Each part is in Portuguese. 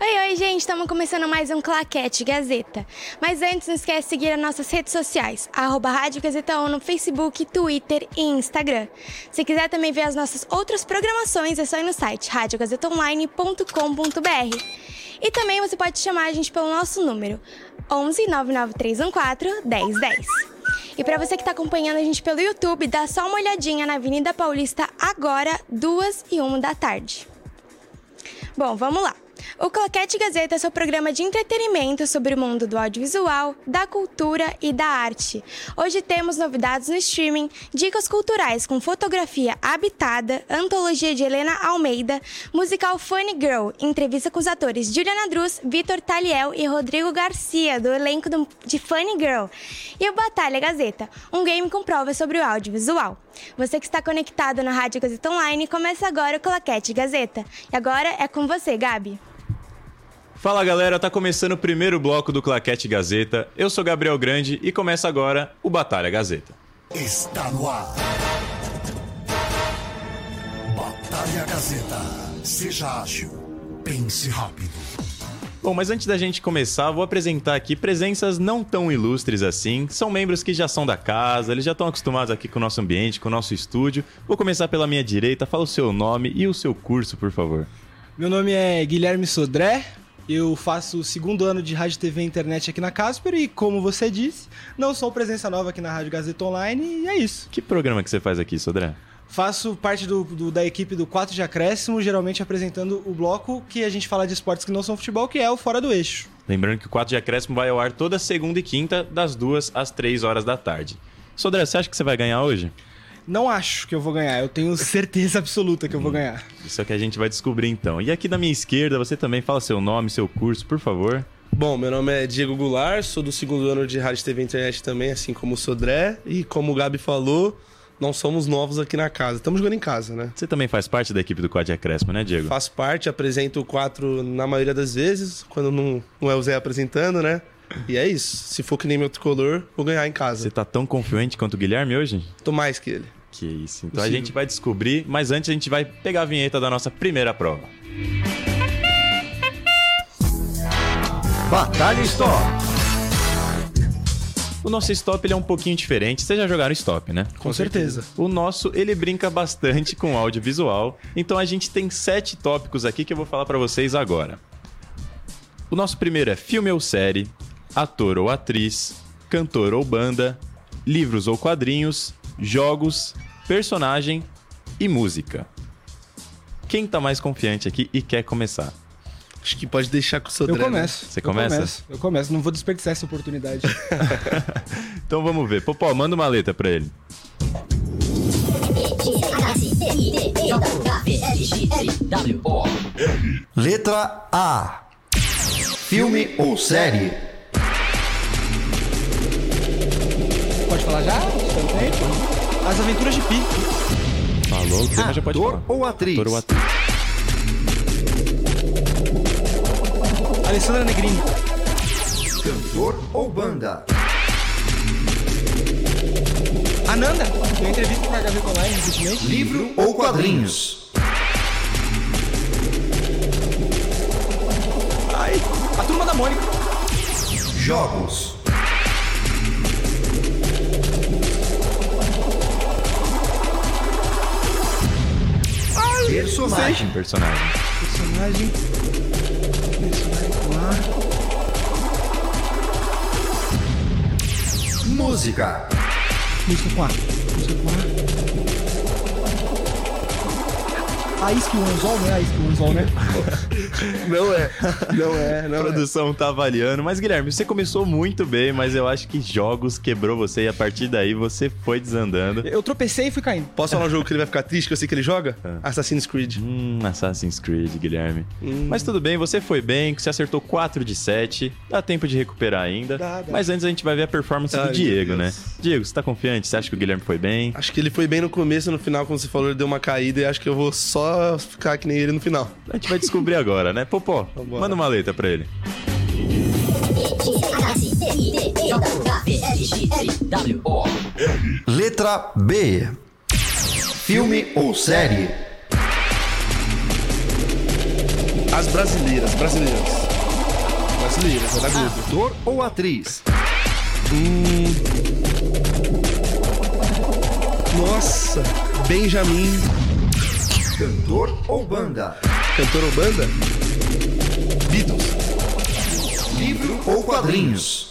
Oi, oi, gente, estamos começando mais um Claquete Gazeta. Mas antes, não esquece de seguir as nossas redes sociais, arroba Rádio Gazeta ONU no Facebook, Twitter e Instagram. Se quiser também ver as nossas outras programações, é só ir no site radiogazetaonline.com.br. E também você pode chamar a gente pelo nosso número, 11 99314 1010. E para você que está acompanhando a gente pelo YouTube, dá só uma olhadinha na Avenida Paulista agora, 2 e 1 da tarde. Bom, vamos lá. O Claquete Gazeta é seu programa de entretenimento sobre o mundo do audiovisual, da cultura e da arte. Hoje temos novidades no streaming, dicas culturais com fotografia habitada, antologia de Helena Almeida, musical Funny Girl, entrevista com os atores Juliana Druz, Vitor Taliel e Rodrigo Garcia, do elenco de Funny Girl. E o Batalha Gazeta, um game com provas sobre o audiovisual. Você que está conectado na Rádio Gazeta Online, começa agora o Claquete Gazeta. E agora é com você, Gabi. Fala galera, tá começando o primeiro bloco do Claquete Gazeta. Eu sou Gabriel Grande e começa agora o Batalha Gazeta. Está no ar. Batalha Gazeta. Seja ágil. Pense rápido. Bom, mas antes da gente começar, vou apresentar aqui presenças não tão ilustres assim. São membros que já são da casa, eles já estão acostumados aqui com o nosso ambiente, com o nosso estúdio. Vou começar pela minha direita, fala o seu nome e o seu curso, por favor. Meu nome é Guilherme Sodré, eu faço o segundo ano de Rádio TV e Internet aqui na Casper e, como você disse, não sou presença nova aqui na Rádio Gazeta Online e é isso. Que programa que você faz aqui, Sodré? Faço parte do, do- da equipe do 4 de Acréscimo, geralmente apresentando o bloco que a gente fala de esportes que não são futebol, que é o Fora do Eixo. Lembrando que o 4 de Acréscimo vai ao ar toda segunda e quinta, das 2 às 3 horas da tarde. Sodré, você acha que você vai ganhar hoje? Não acho que eu vou ganhar, eu tenho certeza absoluta que eu vou ganhar. Isso é o que a gente vai descobrir então. E aqui da minha esquerda, você também fala seu nome, seu curso, por favor. Bom, meu nome é Diego Goulart, sou do segundo ano de Rádio TV e Internet também, assim como o Sodré. E como o Gabi falou, não somos novos aqui na casa. Estamos jogando em casa, né? Você também faz parte da equipe do 4 de Acréscimo, né, Diego? Faço parte, apresento o 4 na maioria das vezes, quando não, não é o Zé apresentando, né? E é isso. Se for que nem meu tricolor, vou ganhar em casa. Você tá tão confiante quanto o Guilherme hoje? Tô mais que ele. Que isso. Então a Possível. gente vai descobrir, mas antes a gente vai pegar a vinheta da nossa primeira prova. Batalha Stop. O nosso stop ele é um pouquinho diferente. Vocês já jogaram stop, né? Com certeza. O nosso, ele brinca bastante com audiovisual. Então a gente tem sete tópicos aqui que eu vou falar pra vocês agora. O nosso primeiro é filme ou série, ator ou atriz, cantor ou banda, livros ou quadrinhos, jogos, personagem e música. Quem tá mais confiante aqui e quer começar? Acho que pode deixar com o Sodré. Eu começo. Você Eu começa? começo, Eu começo, não vou desperdiçar essa oportunidade. Então vamos ver. Popó, manda uma letra pra ele. Letra A. Filme ou série? Pode falar já? As Aventuras de Pi. Falou, tema já pode Ator falar. ou atriz? Ator ou atriz. Alessandra Negrini. Cantor ou banda? Ananda. Deu entrevista pra Gazeta Online recentemente. Livro ou quadrinhos? Ai, a Turma da Mônica. Jogos. Personagem. Personagem. Personagem. Personagem com A. Música. Música com A. Música com A. A Isque o Anzol, né? A o Anzol, né? Não é. Não é, A não é. produção tá avaliando. Mas, Guilherme, você começou muito bem, mas eu acho que jogos quebrou você e a partir daí você foi desandando. Eu tropecei e fui caindo. Posso falar um jogo que ele vai ficar triste, que eu sei que ele joga? É. Assassin's Creed. Hum, Assassin's Creed, Guilherme. Mas tudo bem, você foi bem, você acertou 4 de 7. Dá tempo de recuperar ainda. Dá, dá. Mas antes a gente vai ver a performance Ai, do Diego, né? Diego, você tá confiante? Você acha que o Guilherme foi bem? Acho que ele foi bem no começo, no final, como você falou, ele deu uma caída e acho que eu vou só ficar que nem ele no final. A gente vai descobrir agora, né? Popó, Vambora. manda uma letra pra ele. Letra B. Filme ou série? As brasileiras, brasileiras. Brasileiras, é da Globo. Ator ou atriz? Nossa, Benjamin, Cantor ou banda? Cantor ou banda? Beatles. Livro ou quadrinhos?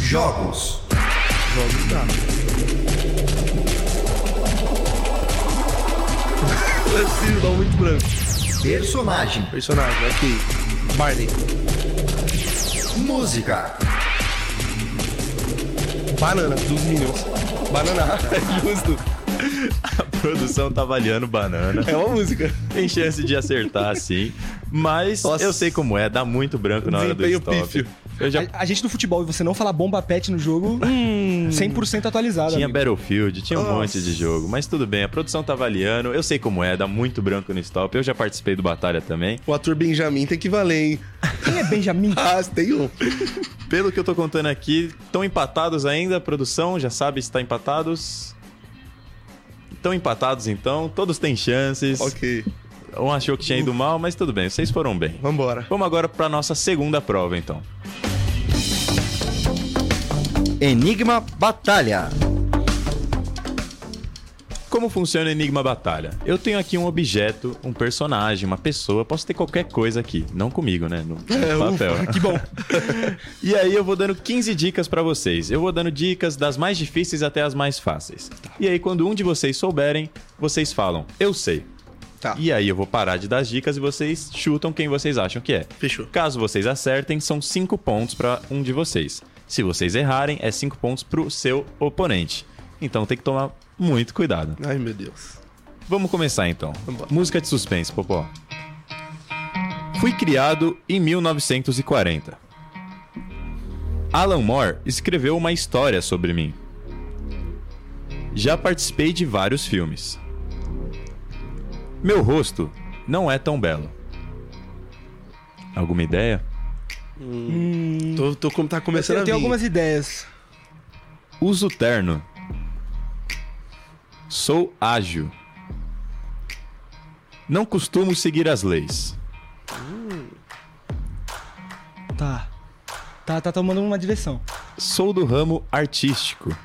Jogos. Jogos dá. Brasil, dá muito branco. Personagem. Personagem, ok. Barney. Música. Banana, dos Minions. Banana, justo. A produção tá avaliando banana. É uma música. Tem chance de acertar, sim. Mas Nossa. eu sei como é, dá muito branco na hora do stop. pífio. Eu já A, a gente no futebol e você não falar bomba pet no jogo, 100% atualizado. tinha amigo. Battlefield, tinha um Nossa. monte de jogo. Mas tudo bem, a produção tá avaliando. Eu sei como é, dá muito branco no stop. Eu já participei do Batalha também. O ator Benjamin tem que valer, hein? Quem é Benjamin? Ah, tem um. Pelo que eu tô contando aqui, estão empatados ainda, a produção já sabe se tá empatados. Estão empatados então, todos têm chances. Ok, Um achou que tinha ido mal, mas tudo bem, vocês foram bem. vambora. Vamos agora pra nossa segunda prova então. Enigma Batalha. Como funciona o Enigma Batalha? Eu tenho aqui um objeto, um personagem, uma pessoa, posso ter qualquer coisa aqui, não comigo, né? No papel. que bom. E aí eu vou dando 15 dicas pra vocês. Eu vou dando dicas das mais difíceis até as mais fáceis. E aí quando um de vocês souberem, vocês falam: "Eu sei". Tá. E aí eu vou parar de dar as dicas e vocês chutam quem vocês acham que é. Fechou. Caso vocês acertem, são 5 pontos pra um de vocês. Se vocês errarem, é 5 pontos pro seu oponente. Então tem que tomar muito cuidado. Ai, meu Deus. Vamos começar então. Vambora. Música de suspense, Popó. Fui criado em 1940. Alan Moore escreveu uma história sobre mim. Já participei de vários filmes. Meu rosto não é tão belo. Alguma ideia? Tô, tô, com- tá começando Eu a tenho vir. algumas ideias. Uso terno. Sou ágil. Não costumo seguir as leis. Tá. Tá, tá tomando uma direção. Sou do ramo artístico.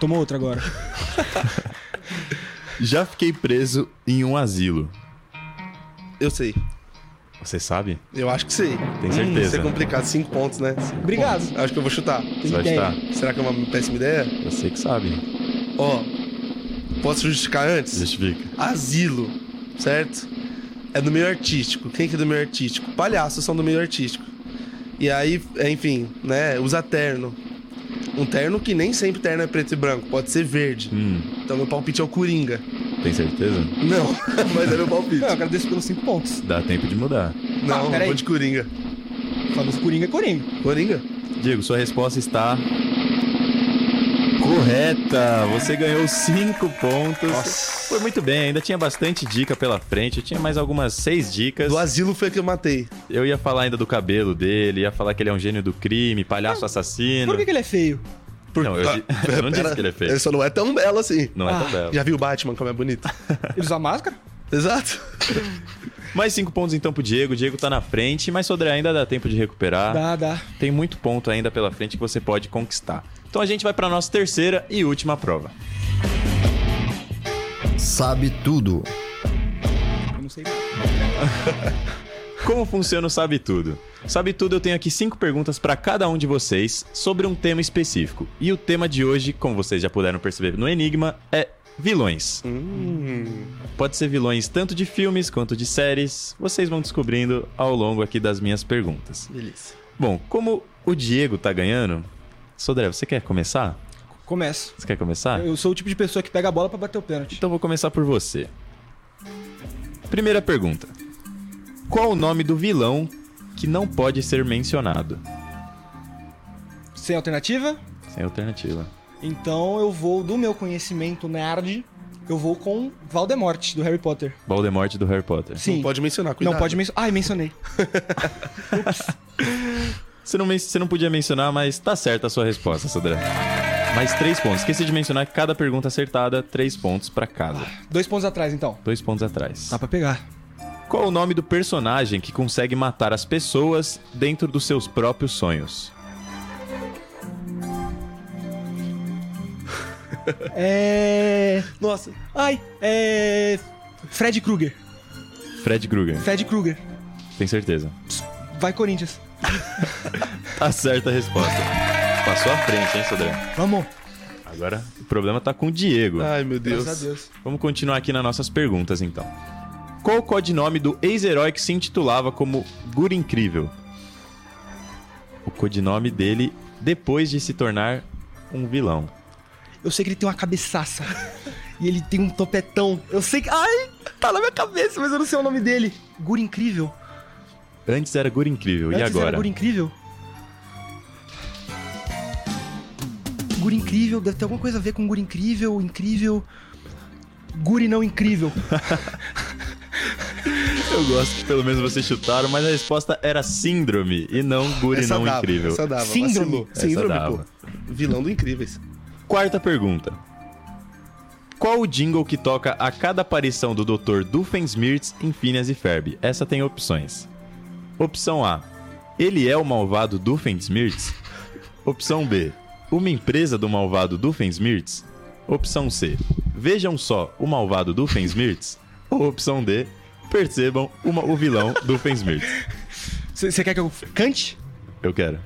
Tomou outra agora. Já fiquei preso em um asilo. Eu sei. Você sabe? Eu acho que sei. Tem Isso certeza? é complicado. Cinco pontos, né? Cinco Obrigado. pontos. Acho que eu vou chutar. Você vai chutar? Será que é uma péssima ideia? Você que sabe. Ó, posso justificar antes? Justifica. Asilo, certo? É do meio artístico. Quem que é do meio artístico? Palhaços são do meio artístico. E aí, é, enfim, né? Usa terno. Um terno que nem sempre terno é preto e branco, pode ser verde. Hum, Então meu palpite é o Coringa. tem certeza? Não, mas é meu palpite. Não, eu agradeço pelos 5 pontos. Dá tempo de mudar. Não, Ah, vou de Coringa. Falou Coringa é Coringa. Coringa? Diego, sua resposta está. Correta! Você ganhou 5 pontos. Nossa. Foi muito bem, ainda tinha bastante dica pela frente. Eu tinha mais algumas 6 dicas. Do asilo foi que eu matei. Eu ia falar ainda do cabelo dele, ia falar que ele é um gênio do crime, palhaço assassino. Por que, que ele é feio? Por... Não, eu di- eu não disse que ele é feio. Ele só não é tão belo assim. Não é tão Ah, belo. Já viu o Batman como é bonito? Ele usa máscara? Exato. Mais 5 pontos então pro Diego. O Diego tá na frente, mas Sodré ainda dá tempo de recuperar. Dá, dá. Tem muito ponto ainda pela frente que você pode conquistar. Então a gente vai pra nossa terceira e última prova. Sabe tudo. Eu não sei. Como funciona o Sabe Tudo? Sabe tudo, eu tenho aqui cinco perguntas para cada um de vocês sobre um tema específico. E o tema de hoje, como vocês já puderam perceber no Enigma, é vilões. Pode ser vilões tanto de filmes quanto de séries. Vocês vão descobrindo ao longo aqui das minhas perguntas. Beleza. Bom, como o Diego tá ganhando, Sodré, você quer começar? Começo. Você quer começar? Eu sou o tipo de pessoa que pega a bola pra bater o pênalti. Então vou começar por você. Primeira pergunta. Qual o nome do vilão que não pode ser mencionado? Sem alternativa? Sem alternativa. Então eu vou, do meu conhecimento nerd, eu vou com Voldemort, do Harry Potter. Voldemort do Harry Potter. Sim. Não pode mencionar, cuidado. Não pode mencionar. Ai, mencionei. Você não, men- você não podia mencionar, mas tá certa a sua resposta, Sodré. Mais três pontos. Esqueci de mencionar que cada pergunta acertada, três pontos pra cada. Dois pontos atrás, então. Dois pontos atrás. Dá pra pegar. Qual o nome do personagem que consegue matar as pessoas dentro dos seus próprios sonhos? É. Nossa. Ai, é. Fred Krueger. Fred Krueger. Fred Krueger. Tem certeza. Vai, Corinthians. Tá certa a resposta. Passou à frente, hein, Sodré? Vamos. Agora o problema tá com o Diego. Ai, meu Deus. Graças a Deus. Vamos continuar aqui nas nossas perguntas, então. Qual o codinome do ex-herói que se intitulava como Guri Incrível? O codinome dele depois de se tornar um vilão. Eu sei que ele tem uma cabeçaça. e ele tem um topetão. Eu sei que. Ai, tá na minha cabeça, mas eu não sei o nome dele. Guri Incrível. Antes era Guri Incrível, e Antes agora? Era Guri Incrível. Guri Incrível, deve ter alguma coisa a ver com Guri Incrível, Incrível. Guri não incrível. Eu gosto que pelo menos vocês chutaram, mas a resposta era Síndrome e não Guri Essa não dava, Incrível. Essa dava. Síndrome. vacilou. Essa Síndrome, dava. pô. Vilão do Incríveis. Quarta pergunta. Qual o jingle que toca a cada aparição do Dr. Doofenshmirtz em Phineas e Ferb? Essa tem opções. Opção A. Ele é o malvado Doofenshmirtz? Opção B. Uma empresa do malvado Doofenshmirtz? Opção C. Vejam só o malvado Doofenshmirtz? Ou opção D. Percebam uma- o vilão Doofenshmirtz? Você quer que eu cante? Eu quero.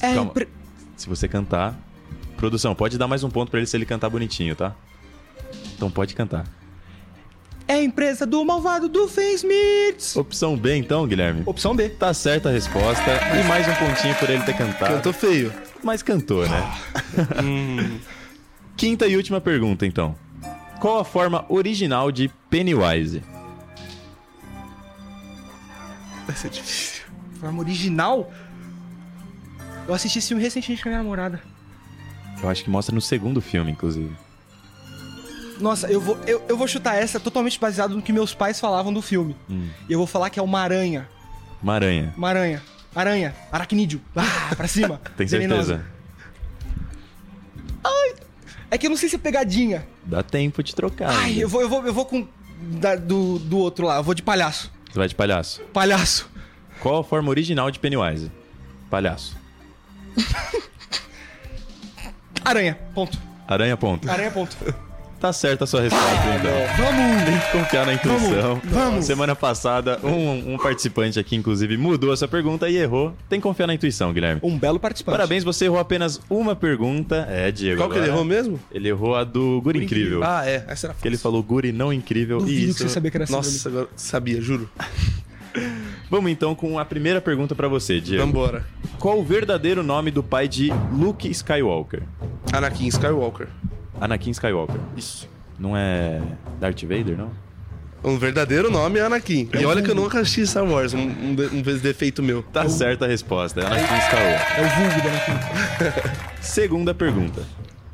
É, Calma. Se você cantar. Produção, pode dar mais um ponto pra ele se ele cantar bonitinho, tá? Então pode cantar. é a empresa do malvado do Smiths. Opção B, então, Guilherme. Opção B. Tá certa a resposta. E mais um pontinho por ele ter cantado. Cantou feio. Mas cantou, né? Hum. Quinta e última pergunta, então. Qual a forma original de Pennywise? Vai ser difícil. Forma original? Eu assisti esse filme recentemente com a minha namorada. Eu acho que mostra no segundo filme, inclusive. Nossa, eu vou, eu, eu vou chutar essa totalmente baseado no que meus pais falavam do filme. Hum. E eu vou falar que é uma aranha. Uma aranha. Uma aranha. Aranha. Aracnídeo. Ah, pra cima. Tem certeza? É que eu não sei se é pegadinha. Dá tempo de trocar. Ai, ainda. eu vou, eu vou, eu vou com. da- do, do outro lá. Eu vou de palhaço. Você vai de palhaço. Palhaço. Qual a forma original de Pennywise? Palhaço. Aranha. Ponto. Aranha, ponto. Aranha, ponto. Tá certa a sua resposta, então. Vamos! Tem que confiar na intuição. Vamos, vamos. Semana passada, um, um participante aqui, inclusive, mudou essa pergunta e errou. Tem que confiar na intuição, Guilherme. Um belo participante. Parabéns, você errou apenas uma pergunta. É, Diego. Qual que ele agora. errou mesmo? Ele errou a do Guri Incrível. Ah, é. Essa era Que ele falou Guri não incrível. Duvido e que isso... você sabia que era síndrome. Nossa, agora sabia, juro. Vamos então com a primeira pergunta pra você, Diego. Vambora. Qual o verdadeiro nome do pai de Luke Skywalker? Anakin Skywalker. Anakin Skywalker. Isso. Não é Darth Vader, não? Um verdadeiro nome é Anakin. E olha que eu nunca assisti Star Wars, um, um, de- um defeito meu. Tá certa a resposta, é Anakin Skywalker. É o vulgo da Anakin. Segunda pergunta.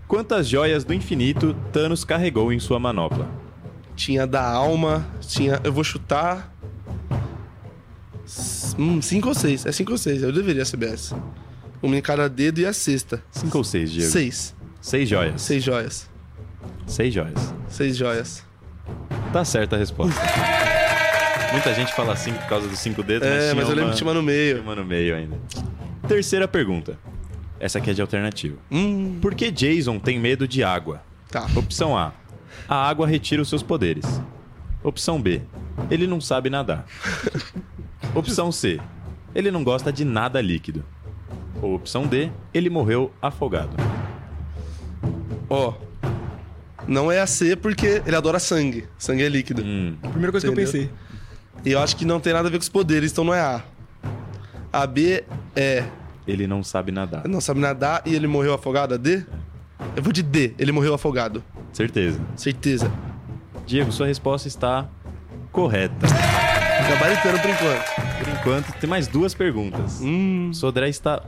Quantas joias do infinito Thanos carregou em sua manopla? Tinha da alma, tinha. Eu vou chutar. Hum, cinco ou seis. É cinco ou seis, eu deveria saber essa. Uma em cada dedo e a sexta. Cinco ou seis, Diego? Seis. Seis joias. Seis joias. Seis joias. Seis joias. Tá certa a resposta. Muita gente fala assim por causa dos cinco dedos, mas É, tinha mas eu lembro que tinha uma no meio. uma no meio ainda. Terceira pergunta. Essa aqui é de alternativa. Hum, Por que Jason tem medo de água? tá. Opção A. A água retira os seus poderes. Opção B. Ele não sabe nadar. Opção C. ele não gosta de nada líquido. Ou opção D, ele morreu afogado. Ó. Não é a C porque ele adora sangue. Sangue é líquido. Hum, A primeira coisa que eu Entendeu? pensei. E eu acho que não tem nada a ver com os poderes, então não é A. A B é. ele não sabe nadar. Não sabe nadar e ele morreu afogado. A D? Eu vou de D. Ele morreu afogado. Certeza. Certeza. Diego, sua resposta está correta. Gabaritando por enquanto. Por enquanto, tem mais duas perguntas. Hum. Sodré está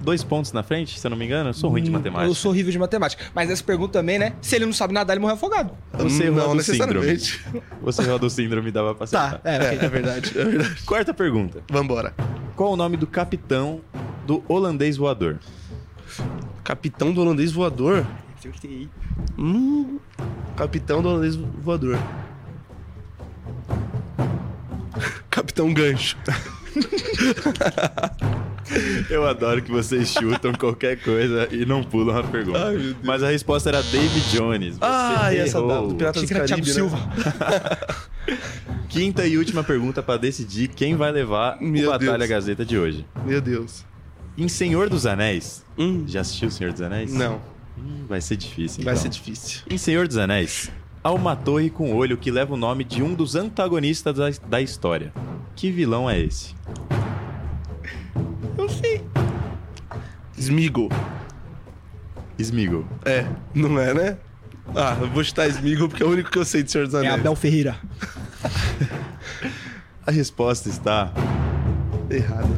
dois pontos na frente, se eu não me engano. Eu sou ruim de matemática. Eu sou horrível de matemática. Mas essa pergunta também, né? Se ele não sabe nadar, ele morre afogado. Você errou a não do síndrome. Você errou do síndrome, dava pra Tá, acertar. é, É, ok. é verdade, é verdade. Quarta pergunta. Vambora. Qual o nome do capitão do holandês voador? Capitão do holandês voador. Hum. Capitão do holandês voador. Capitão Gancho. Eu adoro que vocês chutam qualquer coisa e não pulam a pergunta. Ai. Mas a resposta era David Jones. Você Ah, e essa da, do Pirata Achei do Caribe, né? Silva. Quinta e última pergunta pra decidir quem vai levar Meu o Batalha Deus. Gazeta de hoje. Meu Deus. Em Senhor dos Anéis. Hum. Já assistiu o Senhor dos Anéis? Não, Hum, vai ser difícil. vai então. ser difícil. Em Senhor dos Anéis, há uma torre com olho que leva o nome de um dos antagonistas da, da história. Que vilão é esse? Eu sei. Smeagol. Smeagol. É, não é, né? Ah, eu vou chutar Smeagol porque é o único que eu sei de Senhor dos É Anéis. Abel Ferreira. A resposta está Errado.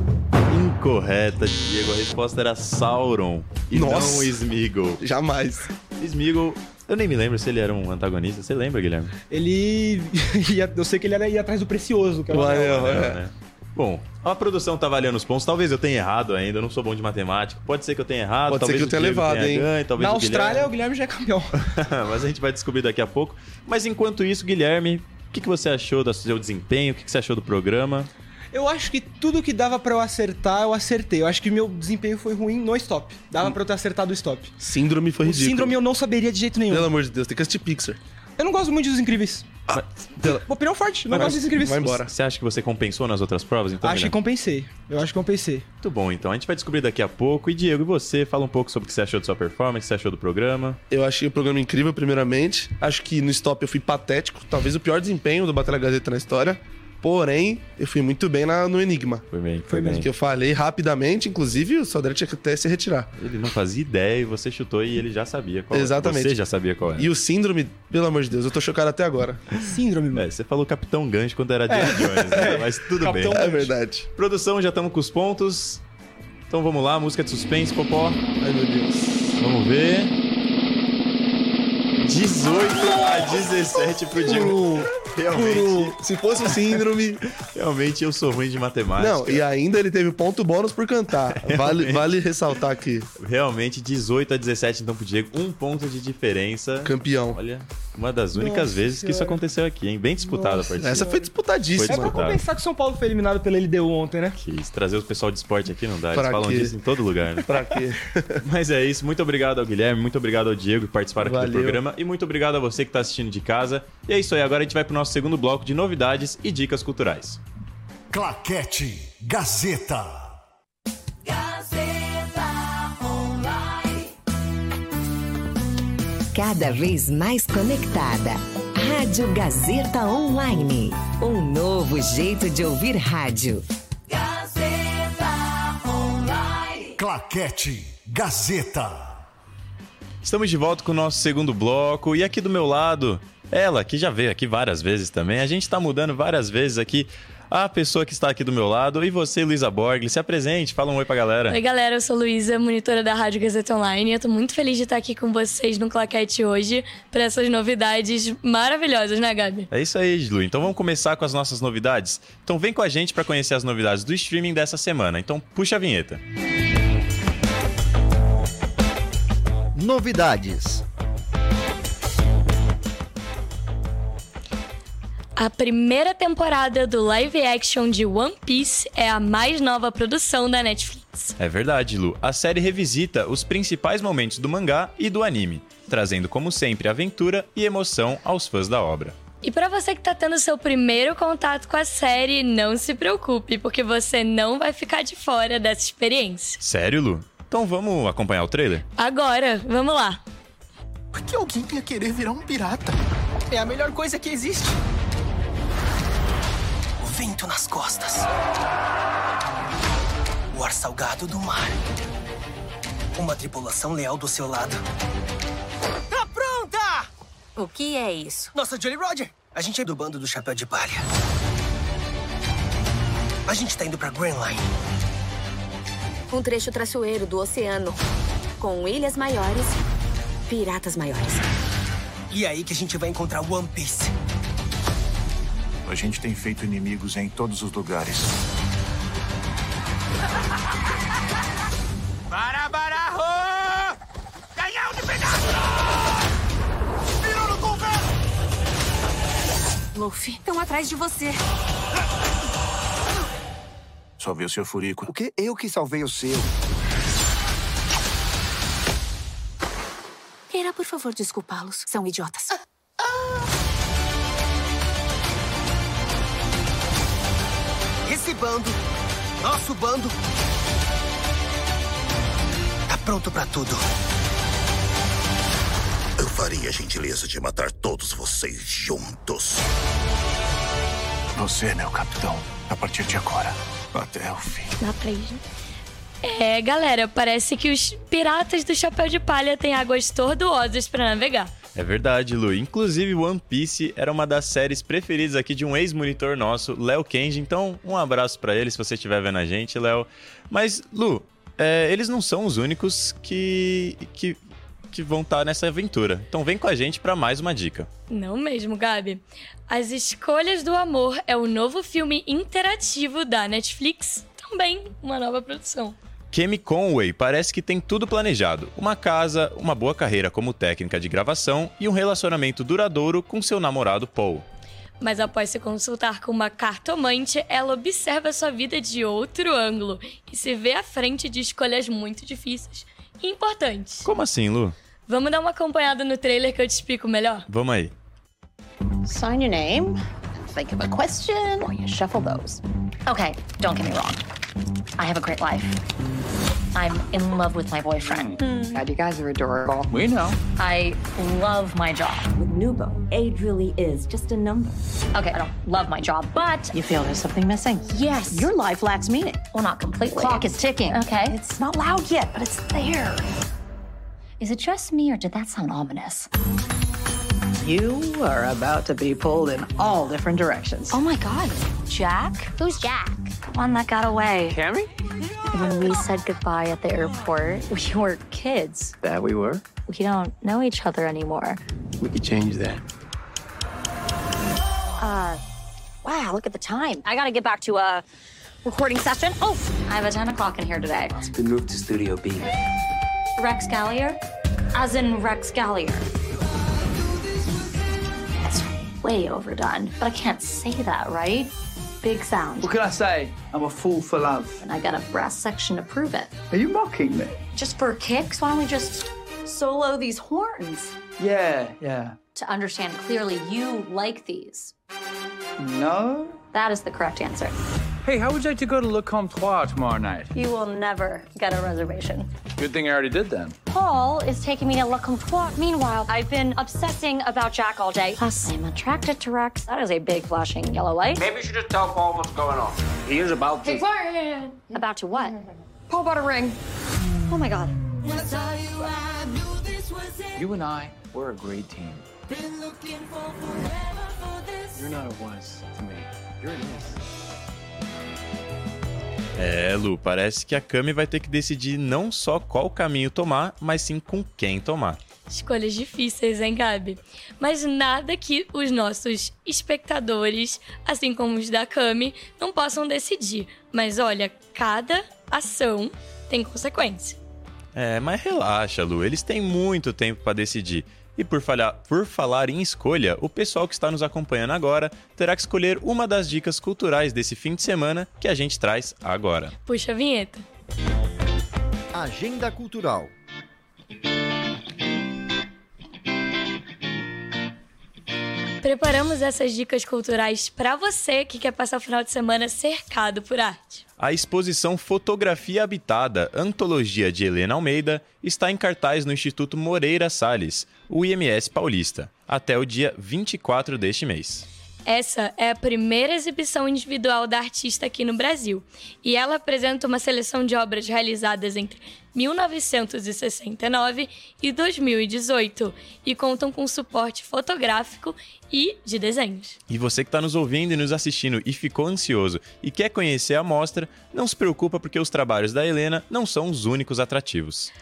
incorreta, Diego. A resposta era Sauron e Nossa. não Smeagol. Jamais. Smeagol, eu nem me lembro se ele era um antagonista. Você lembra, Guilherme? Ele. eu sei que ele era, ia atrás do precioso, que era O o anel. anel, Não, é. né? Bom, a produção tá valendo os pontos. Talvez eu tenha errado ainda, eu não sou bom de matemática. Pode ser que eu tenha errado. Pode ser talvez que eu tenha levado, hein? ganho, talvez Na o Austrália, Guilherme. o Guilherme já é campeão. Mas a gente vai descobrir daqui a pouco. Mas enquanto isso, Guilherme, o que, que você achou do seu desempenho? O que, que você achou do programa? Eu acho que tudo que dava pra eu acertar, eu acertei. Eu acho que meu desempenho foi ruim no stop. Dava pra eu ter acertado o stop. Síndrome foi O ridículo. síndrome eu não saberia de jeito nenhum. Pelo amor de Deus, tem que assistir Pixar. Eu não gosto muito dos incríveis. Pela- Opinião forte, não gosto dos incríveis. vai embora. Você acha que você compensou nas outras provas? Então, acho que compensei. Eu acho que compensei. Muito bom, então. A gente vai descobrir daqui a pouco. E Diego, e você? Fala um pouco sobre o que você achou de sua performance, o que você achou do programa. Eu achei o programa incrível, primeiramente. Acho que no stop eu fui patético. Talvez o pior desempenho do Batalha Gazeta na história. Porém, eu fui muito bem na- no Enigma. Foi bem, foi, Foi bem. mesmo. Que eu falei rapidamente, inclusive o Sodré tinha que até se retirar. Ele não fazia ideia e você chutou e ele já sabia qual Exatamente. Você já sabia qual era. E o síndrome, pelo amor de Deus, eu tô chocado até agora. Síndrome, mano. É, você falou Capitão Gancho quando era Diego Jones, né? Mas tudo Capitão bem. É verdade. Produção, já estamos com os pontos. Então vamos lá, música de suspense, Popó. Ai, meu Deus. Vamos ver. 18 a 17 pro Diego. Realmente. Se fosse o síndrome. realmente eu sou ruim de matemática. Não, e ainda ele teve ponto bônus por cantar. Vale, vale ressaltar aqui. Realmente 18 a 17 então pro Diego, um ponto de diferença. Campeão. Olha, uma das únicas Nossa vezes que isso aconteceu aqui, hein? Bem disputada a partida. Essa foi disputadíssima. É pra compensar que o São Paulo foi eliminado pela LDU ontem, né? Quis trazer o pessoal de esporte aqui não dá, eles Pra falam quê? disso em todo lugar, né? Pra quê? Mas é isso, muito obrigado ao Guilherme, muito obrigado ao Diego que participaram aqui do Valeu. Programa e muito obrigado a você que está assistindo de casa. E é isso aí, agora a gente vai pro nosso segundo bloco de novidades e dicas culturais. Claquete Gazeta. Cada vez mais conectada. Rádio Gazeta Online. Um novo jeito de ouvir rádio. Claquete Gazeta. Estamos de volta com o nosso segundo bloco e aqui do meu lado, ela que já veio aqui várias vezes também. A gente está mudando várias vezes aqui a pessoa que está aqui do meu lado e você, Luísa Borgli, se apresente, fala um oi pra galera. Oi, galera, eu sou Luísa, monitora da Rádio Gazeta Online. Eu tô muito feliz de estar aqui com vocês no Claquete hoje para essas novidades maravilhosas, né, Gabi? É isso aí, Lu. Então vamos começar com as nossas novidades. Então vem com a gente para conhecer as novidades do streaming dessa semana. Então puxa a vinheta. Novidades. A primeira temporada do live action de One Piece é a mais nova produção da Netflix. É verdade, Lu. A série revisita os principais momentos do mangá e do anime, trazendo como sempre aventura e emoção aos fãs da obra. E pra você que tá tendo seu primeiro contato com a série, não se preocupe, porque você não vai ficar de fora dessa experiência. Sério, Lu? Então vamos acompanhar o trailer? Agora, vamos lá. Por que alguém ia querer virar um pirata? É a melhor coisa que existe. O vento nas costas. O ar salgado do mar. Uma tripulação leal do seu lado. Tá pronta! O que é isso? Nossa Jolly Roger! A gente é do bando do Chapéu de Palha. A gente tá indo pra Grand Line. Um trecho traiçoeiro do oceano. Com ilhas maiores, piratas maiores. E é aí que a gente vai encontrar One Piece. A gente tem feito inimigos em todos os lugares. Para, barajo! Canhão de pedaço! Virou no confesso! Luffy, estão atrás de você. Salvei o seu furico. O que? Eu que salvei o seu. Queira, por favor, desculpá-los. São idiotas. Esse bando, nosso bando, tá pronto pra tudo. Eu faria a gentileza de matar todos vocês juntos. Você meu capitão. A partir de agora, até o fim. Dá pra ir. É, galera, parece que os piratas do Chapéu de Palha têm águas tortuosas pra navegar. É verdade, Lu. Inclusive, One Piece era uma das séries preferidas aqui de um ex-monitor nosso, Léo Kenji. Então, um abraço pra ele se você estiver vendo a gente, Léo. Mas, Lu, é, eles não são os únicos que, que, que vão estar nessa aventura. Então, vem com a gente pra mais uma dica. Não mesmo, Gabi. As Escolhas do Amor é o novo filme interativo da Netflix, também uma nova produção. Kemi Conway parece que tem tudo planejado: uma casa, uma boa carreira como técnica de gravação e um relacionamento duradouro com seu namorado Paul. Mas após se consultar com uma cartomante, ela observa sua vida de outro ângulo e se vê à frente de escolhas muito difíceis e importantes. Como assim, Lu? Vamos dar uma acompanhada no trailer que eu te explico melhor? Vamos aí. Sign your name, think of a question, or you shuffle those. Okay, don't get me wrong. I have a great life. I'm in love with my boyfriend. God, you guys are adorable. We know. I love my job. With Nubo, age really is just a number. Okay, I don't love my job, but You feel there's something missing? yes. Your life lacks meaning. Well, not completely. Clock is ticking. Okay. It's not loud yet, but it's there. Is it just me or did that sound ominous? You are about to be pulled in all different directions. Oh my god. Jack? Who's Jack? The one that got away. Cammy? When we said goodbye at the airport, we were kids. That we were. We don't know each other anymore. We could change that. Uh, wow, look at the time. I gotta get back to a recording session. Oh, I have a 10 o'clock in here today. It's been moved to Studio B. Rex Gallier? As in Rex Gallier. That's way overdone, but I can't say that, right? Big sound. What can I say? I'm a fool for love. And I got a brass section to prove it. Are you mocking me? Just for kicks, why don't we just solo these horns? Yeah, yeah. To understand clearly, you like these. No? That is the correct answer. Hey, how would you like to go to Le Comptoir tomorrow night? You will never get a reservation. Good thing I already did then. Paul is taking me to Le Comptoir. Meanwhile, I've been obsessing about Jack all day. Plus, I'm attracted to Rex. That is a big flashing yellow light. Maybe you should just tell Paul what's going on. He is about to. He's about to what? Paul bought a ring. Oh my god. You and I, we're a great team. You're not a was to me. You're an is. É, Lu, parece que a Kami vai ter que decidir não só qual caminho tomar, mas sim com quem tomar. Escolhas difíceis, hein, Gabi? Mas nada que os nossos espectadores, assim como os da Kami, não possam decidir. Mas olha, cada ação tem consequência. É, mas relaxa, Lu, eles têm muito tempo para decidir. E por, falhar, por falar em escolha, o pessoal que está nos acompanhando agora terá que escolher uma das dicas culturais desse fim de semana que a gente traz agora. Puxa a vinheta. Agenda Cultural. Preparamos essas dicas culturais para você que quer passar o final de semana cercado por arte. A exposição Fotografia Habitada, Antologia de Helena Almeida, está em cartaz no Instituto Moreira Salles, o IMS Paulista, até o dia 24 deste mês. Essa é a primeira exibição individual da artista aqui no Brasil, e ela apresenta uma seleção de obras realizadas entre 1969 e 2018 e contam com suporte fotográfico e de desenhos. E você que está nos ouvindo e nos assistindo e ficou ansioso e quer conhecer a mostra, não se preocupa porque os trabalhos da Helena não são os únicos atrativos.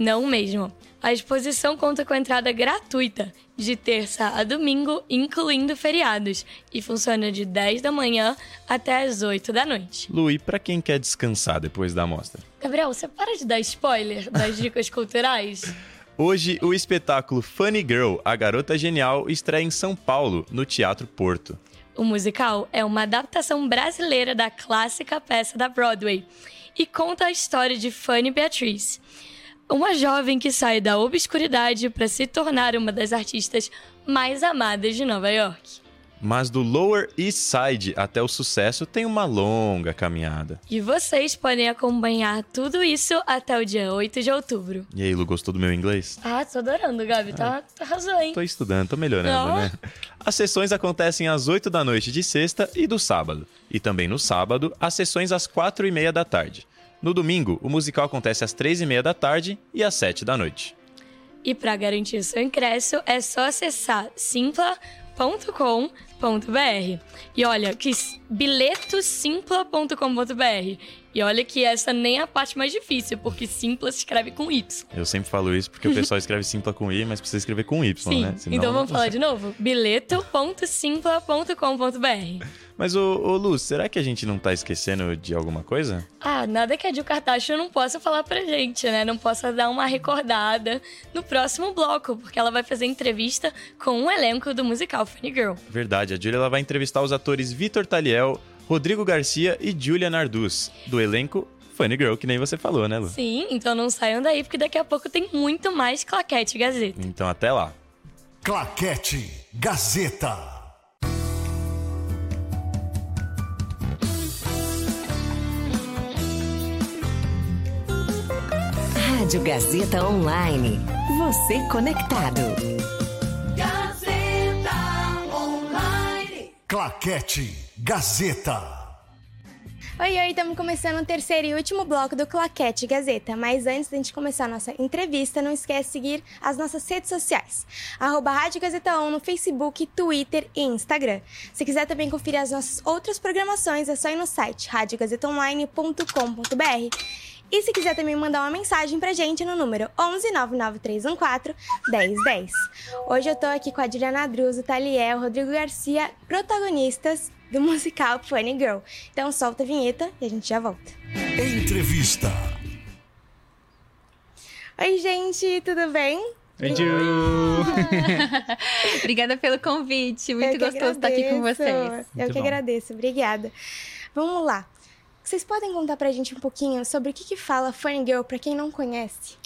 Não mesmo. A exposição conta com entrada gratuita, de terça a domingo, incluindo feriados, e funciona de 10 da manhã até as 8 da noite. Lu, e para quem quer descansar depois da mostra? Gabriel, você para de dar spoiler das dicas culturais? Hoje, o espetáculo Funny Girl, A Garota Genial, estreia em São Paulo, no Teatro Porto. O musical é uma adaptação brasileira da clássica peça da Broadway e conta a história de Fanny Beatriz, uma jovem que sai da obscuridade para se tornar uma das artistas mais amadas de Nova York. Mas do Lower East Side até o sucesso tem uma longa caminhada. E vocês podem acompanhar tudo isso até o dia 8 de outubro. E aí, Lu, gostou do meu inglês? Ah, tô adorando, Gabi. Tá, tá arrasou, hein? Tô estudando, tô melhorando, Não. né? As sessões acontecem às 8 da noite de sexta e do sábado. E também no sábado, as sessões às 4 e meia da tarde. No domingo, o musical acontece às 3 e meia da tarde e às 7 da noite. E para garantir o seu ingresso, é só acessar simpla.com.br. E olha, que bilhetosimpla.com.br. E olha que essa nem é a parte mais difícil, porque Simpla se escreve com Y. Eu sempre falo isso porque o pessoal escreve Simpla com I, mas precisa escrever com Y, Sim, né? Senão- então vamos falar de novo? bilheto.simpla.com.br. Mas, ô, ô Lu, será que a gente não tá esquecendo de alguma coisa? Ah, nada que a Gil Cartacho não possa falar pra gente, né? Não possa dar uma recordada no próximo bloco, porque ela vai fazer entrevista com um elenco do musical Funny Girl. Verdade, a Julia ela vai entrevistar os atores Vitor Taliel, Rodrigo Garcia e Julia Narduz, do elenco Funny Girl, que nem você falou, né, Lu? Sim, então não saiam daí, porque daqui a pouco tem muito mais Claquete Gazeta. Então até lá. Claquete Gazeta. Rádio Gazeta Online. Você conectado. Gazeta Online. Claquete Gazeta. Oi, oi, estamos começando o terceiro e último bloco do Claquete Gazeta. Mas antes da gente começar a nossa entrevista, não esquece de seguir as nossas redes sociais. Arroba Rádio Gazeta On no Facebook, Twitter e Instagram. Se quiser também conferir as nossas outras programações, é só ir no site radiogazetaonline.com.br. E se quiser também mandar uma mensagem pra gente no número 11 99314 1010. Hoje eu tô aqui com a Juliana Druz, o Taliel, Rodrigo Garcia, protagonistas do musical Funny Girl. Então solta a vinheta e a gente já volta. Entrevista. Oi, gente, tudo bem? Oi, Ju! Obrigada pelo convite. Muito gostoso estar aqui com agradeço. vocês. Eu que agradeço, obrigada. Vamos lá. Vocês podem contar pra gente um pouquinho sobre o que, que fala Funny Girl pra quem não conhece?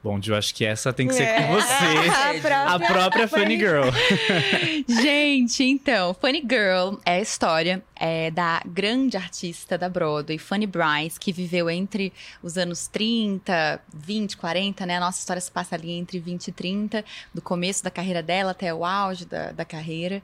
Bom, Ju, acho que essa tem que ser É. com você. A própria a própria Funny Funny Girl. Gente, então, Funny Girl é a história é, da grande artista da Broadway, Funny Bryce, que viveu entre os anos 30, 20, 40, né? A nossa história se passa ali entre 20 e 30, do começo da carreira dela até o auge da, da carreira.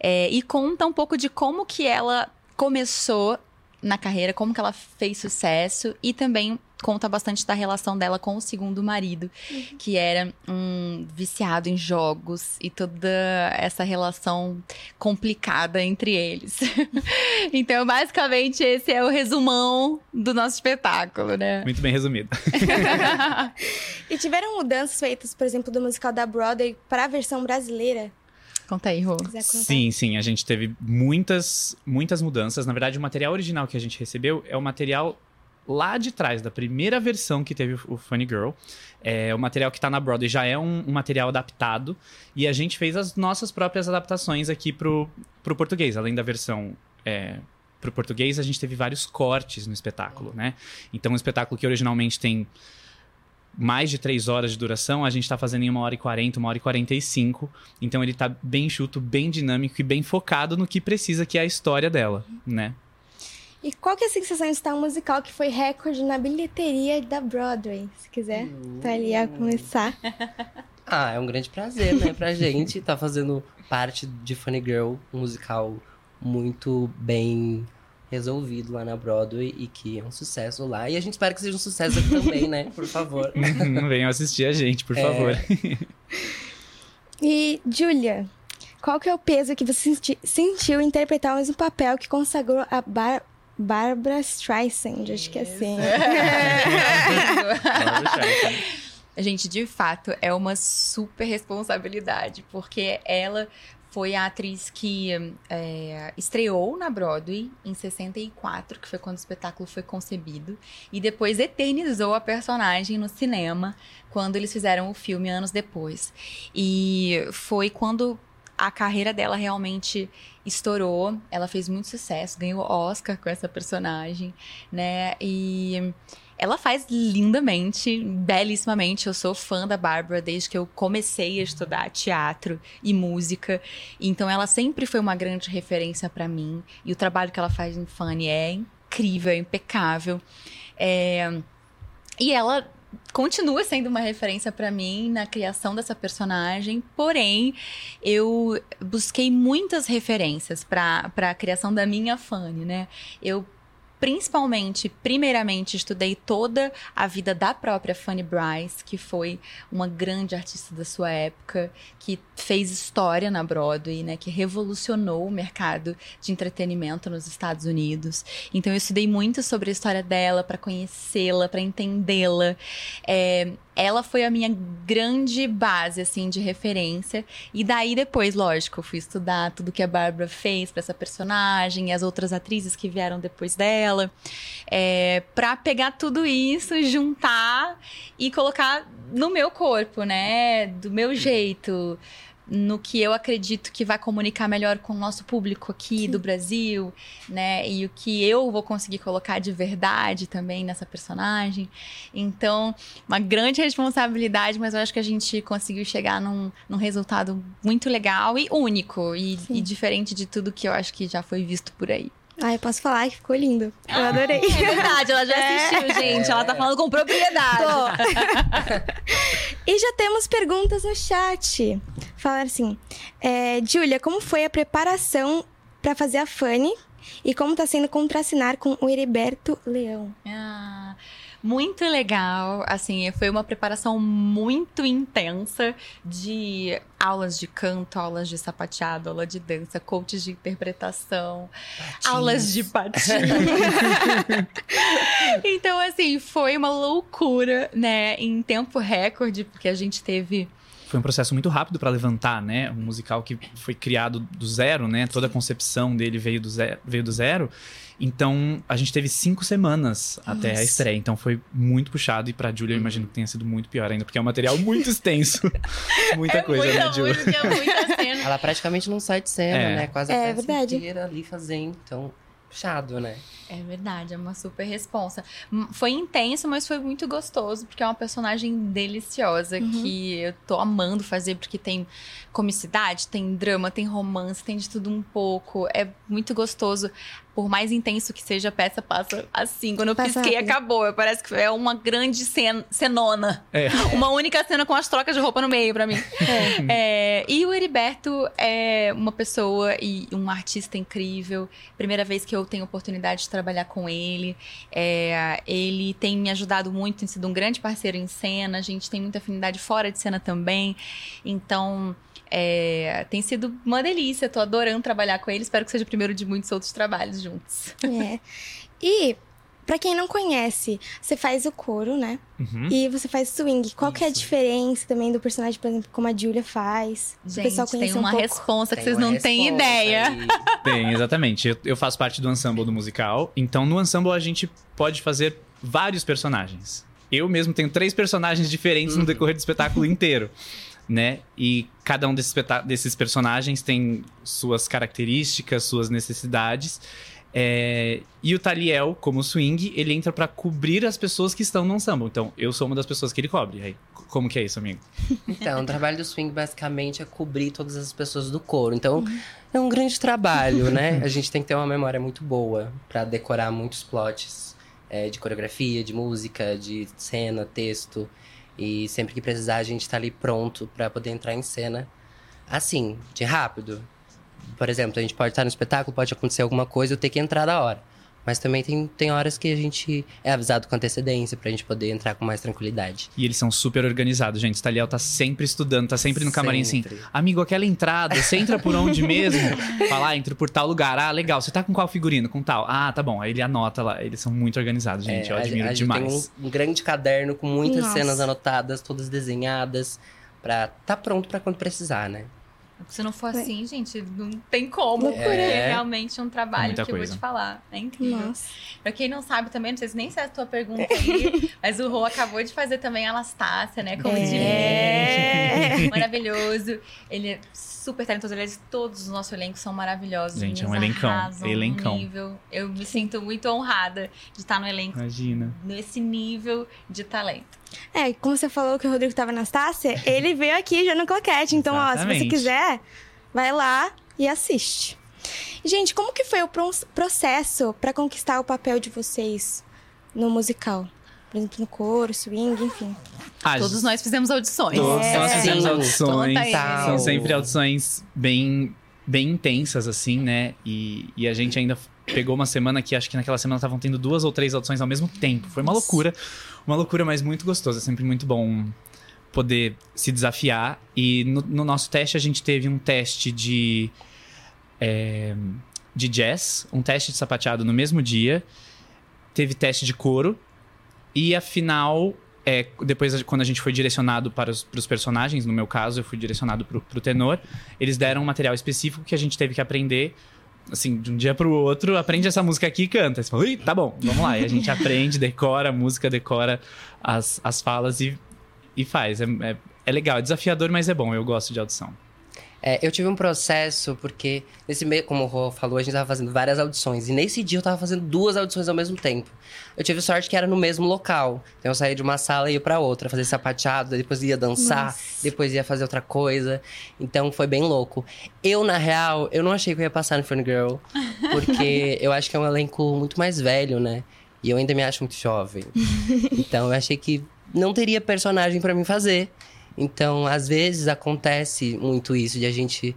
É, e conta um pouco de como que ela começou na carreira, como que ela fez sucesso e também conta bastante da relação dela com o segundo marido, que era um viciado em jogos e toda essa relação complicada entre eles. então, basicamente, esse é o resumão do nosso espetáculo, né? Muito bem resumido. E tiveram mudanças feitas, por exemplo, do musical da Broadway pra versão brasileira? Conta aí, Rô. Sim, sim, a gente teve muitas, muitas mudanças. Na verdade, o material original que a gente recebeu é o material lá de trás, da primeira versão que teve o Funny Girl. É, o material que tá na Broadway já é um, um material adaptado. E a gente fez as nossas próprias adaptações aqui pro, pro português. Além da versão é, pro português, a gente teve vários cortes no espetáculo, né? Então, um espetáculo que originalmente tem mais de três horas de duração, a gente tá fazendo em uma hora e quarenta, uma hora e quarenta e cinco. Então ele tá bem enxuto, bem dinâmico e bem focado no que precisa, que é a história dela, né? E qual que é a sensação de estar um musical que foi recorde na bilheteria da Broadway? Se quiser, tá ali a começar. Ah, é um grande prazer, né, pra gente estar tá fazendo parte de Funny Girl, um musical muito bem resolvido lá na Broadway e que é um sucesso lá. E a gente espera que seja um sucesso aqui também, né? Por favor. Venham assistir a gente, por é... favor. e, Julia, qual que é o peso que você senti sentiu em interpretar o mesmo papel que consagrou a Bar Barbara Streisand? Acho que é assim. Gente, de fato, é uma super responsabilidade, porque ela foi a atriz que é, estreou na Broadway em 64, que foi quando o espetáculo foi concebido, e depois eternizou a personagem no cinema, quando eles fizeram o filme anos depois. E foi quando a carreira dela realmente estourou, ela fez muito sucesso, ganhou Oscar com essa personagem, né? E ela faz lindamente, belíssimamente. Eu sou fã da Bárbara desde que eu comecei a estudar teatro e música. Então ela sempre foi uma grande referência para mim. E o trabalho que ela faz em Fanny é incrível, é impecável. É... E ela continua sendo uma referência para mim na criação dessa personagem, porém eu busquei muitas referências para a criação da minha Fanny, né? Eu principalmente, primeiramente, estudei toda a vida da própria Fanny Bryce, que foi uma grande artista da sua época, que fez história na Broadway, né, que revolucionou o mercado de entretenimento nos Estados Unidos. Então eu estudei muito sobre a história dela para conhecê-la, para entendê-la. É, ela foi a minha grande base, assim, de referência. E daí depois, lógico, fui estudar tudo que a Bárbara fez para essa personagem e as outras atrizes que vieram depois dela. É, pra pegar tudo isso, juntar e colocar no meu corpo, né? Do meu jeito no que eu acredito que vai comunicar melhor com o nosso público aqui Sim. do Brasil, né? E o que eu vou conseguir colocar de verdade também nessa personagem. Então, uma grande responsabilidade, mas eu acho que a gente conseguiu chegar num, num resultado muito legal e único e, e diferente de tudo que eu acho que já foi visto por aí. Ah, eu posso falar que ficou lindo. Eu ah, adorei. É verdade, ela já assistiu, é. gente. Ela tá falando com propriedade. e já temos perguntas no chat. Falar assim: é, Júlia, como foi a preparação para fazer a Fanny? E como tá sendo contracenar com o Heriberto Leão? Ah muito legal. Assim, foi uma preparação muito intensa de aulas de canto, aulas de sapateado, aula de dança, coaches de interpretação, patins. aulas de patins. então, assim, foi uma loucura, né? Em tempo recorde, porque a gente teve foi um processo muito rápido para levantar, né? Um musical que foi criado do zero, né? Toda a concepção dele veio do zero. Veio do zero. Então, a gente teve cinco semanas Nossa. até a estreia. Então, foi muito puxado. E pra Julia, eu imagino que tenha sido muito pior ainda, porque é um material muito extenso. muita é coisa, muita né, Julia? Música, é muita cena. Ela praticamente não sai de cena, é. né? Quase a é, peça verdade. inteira ali fazendo. Então, puxado, né? É verdade, é uma super responsa. Foi intenso, mas foi muito gostoso, porque é uma personagem deliciosa uhum. que eu tô amando fazer, porque tem comicidade, tem drama, tem romance, tem de tudo um pouco. É muito gostoso por mais intenso que seja, a peça passa assim. Quando eu passa pisquei, rápido. acabou. Parece que é uma grande cen cenona. É. Uma única cena com as trocas de roupa no meio para mim. É. É, e o Heriberto é uma pessoa e um artista incrível. Primeira vez que eu tenho oportunidade de trabalhar com ele. É, ele tem me ajudado muito, tem sido um grande parceiro em cena. A gente tem muita afinidade fora de cena também. Então... É, tem sido uma delícia, tô adorando trabalhar com ele. Espero que seja o primeiro de muitos outros trabalhos juntos. É. E, para quem não conhece, você faz o coro, né? Uhum. E você faz swing. Qual Isso. que é a diferença também do personagem, por exemplo, como a Julia faz? Gente, o pessoal tem uma um responsa que vocês não têm ideia. Aí. Tem, exatamente. Eu, eu faço parte do ensemble do musical. Então, no ensemble, a gente pode fazer vários personagens. Eu mesmo tenho três personagens diferentes uhum. no decorrer do espetáculo inteiro. Né? E cada um desses, desses personagens tem suas características, suas necessidades. É, e o Taliel, como swing, ele entra pra cobrir as pessoas que estão num samba. Então, eu sou uma das pessoas que ele cobre. Aí, como que é isso, amigo? Então, o trabalho do swing basicamente é cobrir todas as pessoas do coro. Então, é um grande trabalho, né? A gente tem que ter uma memória muito boa pra decorar muitos plots é, de coreografia, de música, de cena, texto. E sempre que precisar, a gente tá ali pronto pra poder entrar em cena. Assim, de rápido. Por exemplo, a gente pode estar no espetáculo, pode acontecer alguma coisa, eu ter que entrar da hora. Mas também tem, tem horas que a gente é avisado com antecedência pra gente poder entrar com mais tranquilidade. E eles são super organizados, gente. O Taliel tá sempre estudando, tá sempre no camarim Sempre. assim. Amigo, aquela entrada, você entra por onde mesmo? Fala, ah, entro por tal lugar. Ah, legal. Você tá com qual figurino? Com tal. Ah, tá bom. Aí ele anota lá. Eles são muito organizados, gente. É, eu a- admiro a gente demais. Tem um, um grande caderno com muitas Nossa. cenas anotadas, todas desenhadas, pra tá pronto pra quando precisar, né? Se não for assim, gente, não tem como. Loucura. Porque é É. realmente um trabalho Muita que eu vou coisa. te falar. É incrível. Nossa. Pra quem não sabe também, não sei se nem se é a tua pergunta aí, mas o Rô acabou de fazer também a Anastácia, né? Como É. Maravilhoso. Ele é super talentoso. Aliás, todos os nossos elencos são maravilhosos. Gente, é um elencão. arrasam Elencão. nível. Eu me sinto muito honrada de estar no elenco Imagina. nesse nível de talento. É, como você falou que o Rodrigo tava na Anastácia, ele veio aqui já no Claquete. Então, ó, se você Exatamente. Quiser, vai lá e assiste. Gente, como que foi o pro- processo pra conquistar o papel de vocês no musical? Por exemplo, no coro, swing, enfim. Ah, Todos nós fizemos audições. Todos É. nós fizemos Sim. audições. Aí. São sempre audições bem, bem intensas, assim, né? E, e a gente ainda pegou uma semana que acho que naquela semana estavam tendo duas ou três audições ao mesmo tempo. Foi uma loucura. Uma loucura, mas muito gostosa. É sempre muito bom poder se desafiar. E no, no nosso teste, a gente teve um teste de. é, de jazz, um teste de sapateado no mesmo dia. Teve teste de coro. E a final, é, depois quando a gente foi direcionado para os, para os personagens, no meu caso, eu fui direcionado para o tenor, eles deram um material específico que a gente teve que aprender, assim, de um dia para o outro, aprende essa música aqui e canta. Você fala, tá bom, vamos lá. E a gente aprende, decora a música, decora as, as falas e, e faz. É, é, é legal, é desafiador, mas é bom, eu gosto de audição. É, eu tive um processo, porque nesse meio, como o Rô falou, a gente tava fazendo várias audições. E nesse dia eu tava fazendo duas audições ao mesmo tempo. Eu tive sorte que era no mesmo local. Então eu saía de uma sala e ia pra outra, fazer sapateado, depois ia dançar, Nossa. depois ia fazer outra coisa. Então foi bem louco. Eu, na real, eu não achei que eu ia passar no Funny Girl, porque eu acho que é um elenco muito mais velho, né? E eu ainda me acho muito jovem. Então eu achei que não teria personagem pra mim fazer. Então, às vezes acontece muito isso de a gente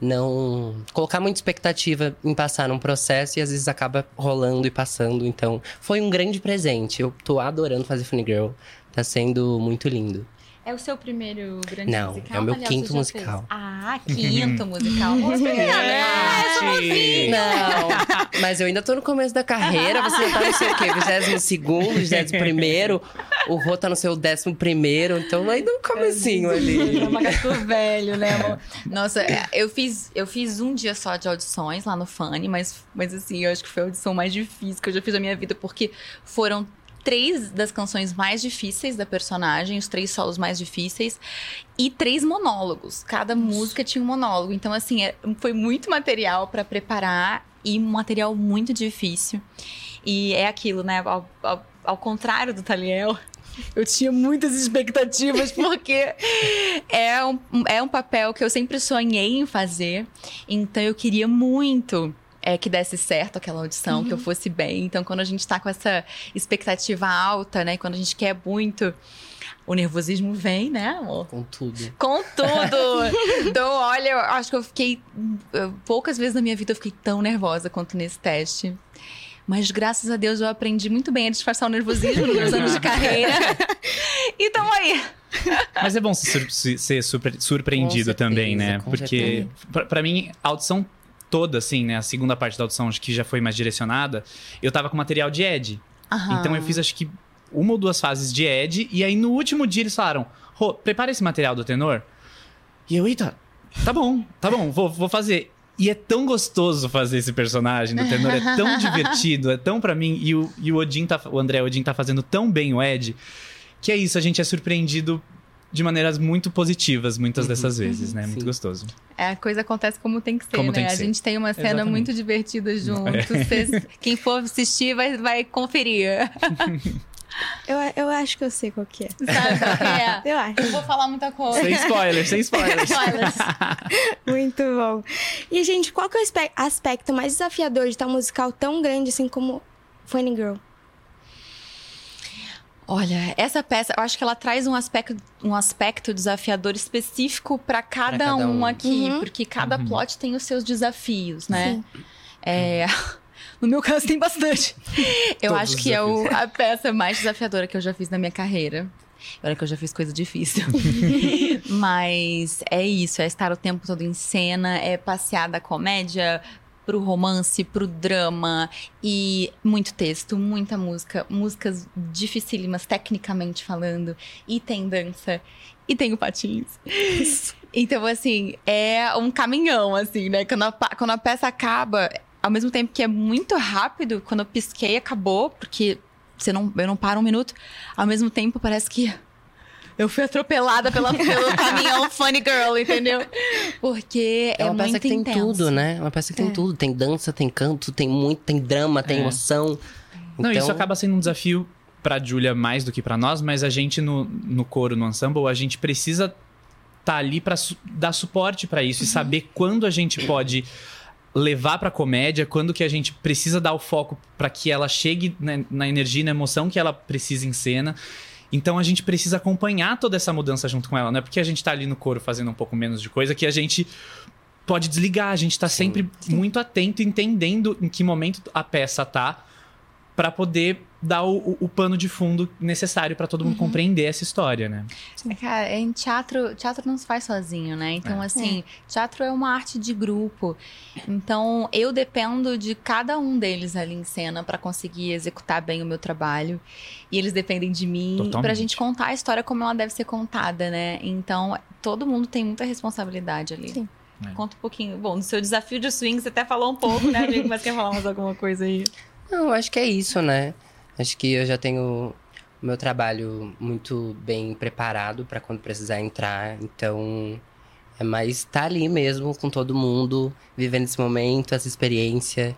não colocar muita expectativa em passar num processo e às vezes acaba rolando e passando. Então, foi um grande presente. Eu tô adorando fazer Funny Girl. Tá sendo muito lindo. É o seu primeiro grande Não, musical? é o meu Aliás, quinto musical. fez? Ah, quinto musical. Nossa, né? Não, mas eu ainda tô no começo da carreira. Você já tá no seu quê? 22 vigésimo primeiro O Rô tá no seu décimo primeiro. Então, ainda no comecinho ali. É uma gato velho, né, amor? Nossa, é, eu fiz, eu fiz um dia só de audições lá no Funny, mas, mas assim, eu acho que foi a audição mais difícil que eu já fiz na minha vida, porque foram três das canções mais difíceis da personagem, os três solos mais difíceis, e três monólogos. Cada música tinha um monólogo. Então, assim, é- foi muito material pra preparar e um material muito difícil. E é aquilo, né? Ao, ao- ao contrário do Taliel, eu tinha muitas expectativas, porque é um, é um papel que eu sempre sonhei em fazer. Então eu queria muito é, que desse certo aquela audição, que eu fosse bem. Então, quando a gente tá com essa expectativa alta, né? Quando a gente quer muito. O nervosismo vem, né, amor? Com tudo. Com tudo! então, olha, eu acho que eu fiquei. Poucas vezes na minha vida eu fiquei tão nervosa quanto nesse teste. Mas graças a Deus eu aprendi muito bem a disfarçar o nervosismo nos meus anos de carreira. e tamo aí. Mas é bom ser surpreendido certeza, também, né? Porque, pra mim, a audição toda, assim, né? A segunda parte da audição, acho que já foi mais direcionada. Eu tava com material de Ed. Aham. Então eu fiz, acho que, uma ou duas fases de Ed. E aí, no último dia, eles falaram: Rô, prepara esse material do tenor. E eu, eita, tá bom, tá bom, vou, vou fazer. E é tão gostoso fazer esse personagem do tenor, é tão divertido, é tão pra mim. E o, e o Odin tá, o André Odin tá fazendo tão bem o Ed, que é isso, a gente é surpreendido de maneiras muito positivas, muitas dessas vezes, né? Muito gostoso. É, a coisa acontece como tem que ser, Como né? tem que a ser. gente tem uma cena Exatamente. muito divertida juntos. É. Vocês- quem for assistir vai, vai conferir. Eu, eu acho que eu sei qual que é. Sabe qual que é? Eu acho. Eu vou falar muita coisa. Sem spoilers, sem spoilers. Spoilers. Muito bom. E, gente, qual que é o aspe- aspecto mais desafiador de estar um musical tão grande assim como Funny Girl? Olha, essa peça, eu acho que ela traz um aspecto, um aspecto desafiador específico para cada, cada um, um. aqui, Uhum. porque cada Uhum. plot tem os seus desafios, né? É, no meu caso tem bastante. Eu acho que é o- a peça mais desafiadora que eu já fiz na minha carreira. Olha que eu já fiz coisa difícil. Mas é isso, é estar o tempo todo em cena, é passear da comédia pro romance, pro drama e muito texto, muita música, músicas dificílimas tecnicamente falando, e tem dança, e tem o patins. então, assim, é um caminhão, assim, né? Quando a, quando a peça acaba, ao mesmo tempo que é muito rápido, quando eu pisquei, acabou, porque você não, eu não paro um minuto, ao mesmo tempo parece que eu fui atropelada pela, pelo caminhão Funny Girl, entendeu? Porque é, É uma peça muito que tem intenso. tudo, né? É uma peça que tem É. tudo. Tem dança, tem canto, tem muito, tem drama, tem É. emoção. Não, Então, isso acaba sendo um desafio pra Julia mais do que pra nós, mas a gente no, no coro, no ensemble, a gente precisa estar ali pra su- dar suporte pra isso e saber quando a gente pode levar pra comédia, quando que a gente precisa dar o foco pra que ela chegue na, na energia e na emoção que ela precisa em cena. Então a gente precisa acompanhar toda essa mudança junto com ela, não é porque a gente tá ali no coro fazendo um pouco menos de coisa que a gente pode desligar, a gente tá sempre muito atento, entendendo em que momento a peça tá pra poder dar o, o- o pano de fundo necessário pra todo mundo compreender essa história, né? É, Cara, em teatro, teatro não se faz sozinho, né? Então, É. assim, teatro é uma arte de grupo. Então, eu dependo de cada um deles ali em cena pra conseguir executar bem o meu trabalho. E eles dependem de mim Totalmente. pra gente contar a história como ela deve ser contada, né? Então, todo mundo tem muita responsabilidade ali. Sim. É. Conta um pouquinho. Bom, do seu desafio de swing, você até falou um pouco, né, amigo? Mas quer falar mais alguma coisa aí? Não, acho que é isso, né? Acho que eu já tenho o meu trabalho muito bem preparado pra quando precisar entrar. Então, é mais estar ali mesmo com todo mundo, vivendo esse momento, essa experiência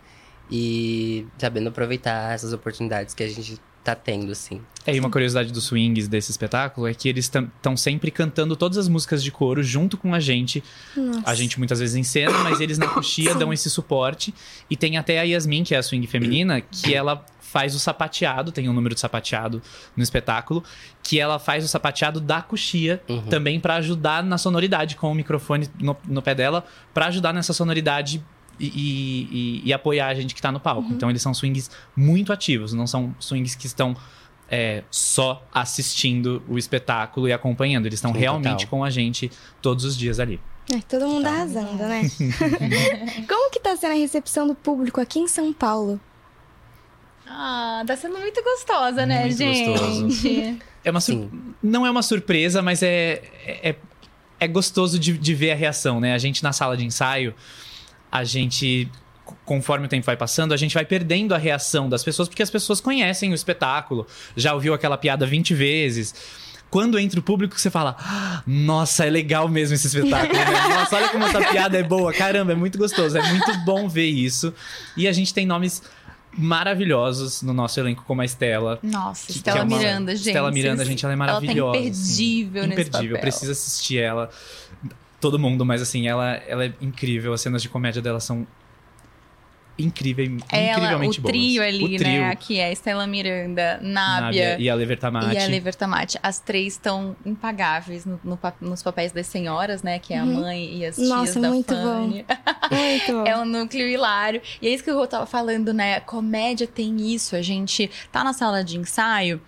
e sabendo aproveitar essas oportunidades que a gente tá tendo, assim. É, e uma curiosidade dos swings desse espetáculo é que eles estão sempre cantando todas as músicas de coro junto com a gente. Nossa. A gente muitas vezes em cena, mas eles na coxia dão esse suporte. E tem até a Yasmin, que é a swing feminina, que ela faz o sapateado, tem um número de sapateado no espetáculo, que ela faz o sapateado da coxia também pra ajudar na sonoridade, com o microfone no, no pé dela, pra ajudar nessa sonoridade e, e- e- apoiar a gente que tá no palco. Então eles são swings muito ativos, não são swings que estão é, só assistindo o espetáculo e acompanhando. Eles estão Sim, realmente total. com a gente todos os dias ali. É, todo mundo arrasando, né? Como que tá sendo a recepção do público aqui em São Paulo? Ah, tá sendo muito gostosa, né, Muito gente? gostoso. É uma sur- Não é uma surpresa, mas é, é, é gostoso de, de ver a reação, né? A gente na sala de ensaio, a gente, conforme o tempo vai passando, a gente vai perdendo a reação das pessoas, porque as pessoas conhecem o espetáculo, já ouviu aquela piada 20 vezes. Quando entra o público, você fala: "Ah, Nossa, é legal mesmo esse espetáculo. né? Nossa, olha como essa piada é boa. Caramba, é muito gostoso. É muito bom ver isso. E a gente tem nomes maravilhosos no nosso elenco, como a Estela. Nossa, que- Estela que é uma- Miranda, gente. Estela Miranda, gente, ela é maravilhosa. Ela tá imperdível assim. nesse Imperdível, papel. precisa assistir ela. Todo mundo, mas assim, ela, ela é incrível. As cenas de comédia dela são incrível, Ela, o incrivelmente boas. trio ali, o trio, né? Aqui é Estela Miranda, Nábia Nábia, e a Levertamati. e a Levertamati. As três estão impagáveis no- no nos papéis das senhoras, né? Que é a Uhum. mãe e as tias Nossa, da muito Fanny. Muito bom. É um núcleo hilário. E é isso que o Rô tava falando, né? Comédia tem isso. A gente tá na sala de ensaio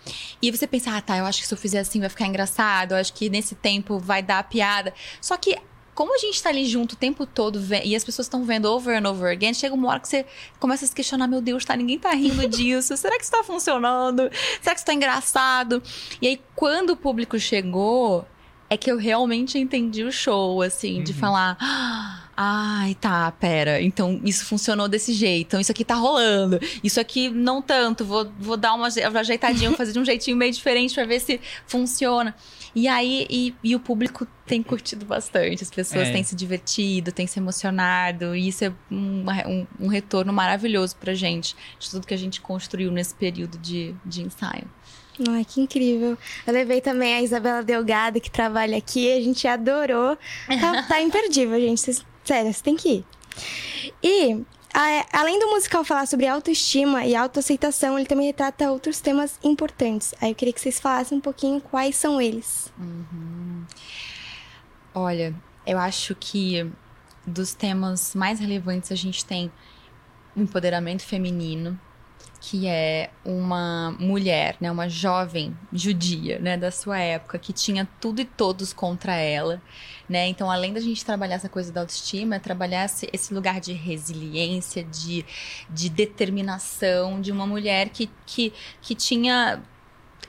e você pensa, ah, tá, eu acho que se eu fizer assim vai ficar engraçado. Eu acho que nesse tempo vai dar piada. Só que. Como a gente tá ali junto o tempo todo e as pessoas estão vendo over and over again, chega uma hora que você começa a se questionar: meu Deus, tá, ninguém tá rindo disso. Será que isso tá funcionando? Será que isso tá engraçado? E aí, quando o público chegou, é que eu realmente entendi o show, assim, de falar. "Ah, Ai, tá, pera. Então isso funcionou desse jeito. Então isso aqui tá rolando. Isso aqui não tanto. Vou, vou dar uma, ajeitadinha, vou fazer de um jeitinho meio diferente pra ver se funciona. E aí, e, e o público tem curtido bastante. As pessoas É. têm se divertido, têm se emocionado. E isso é um, um, um retorno maravilhoso pra gente. De tudo que a gente construiu nesse período de, de ensaio. Ai, que incrível. Eu levei também a Isabela Delgado, que trabalha aqui, a gente adorou. Tá, tá imperdível, gente. Vocês- sério, você tem que ir. E, além do musical falar sobre autoestima e autoaceitação, ele também retrata outros temas importantes. Aí eu queria que vocês falassem um pouquinho quais são eles. Olha, eu acho que dos temas mais relevantes a gente tem empoderamento feminino, que é uma mulher, né, uma jovem judia, né, da sua época, que tinha tudo e todos contra ela, né? Então, além da gente trabalhar essa coisa da autoestima, é trabalhar esse, lugar de resiliência, de, de determinação de uma mulher que, que, que tinha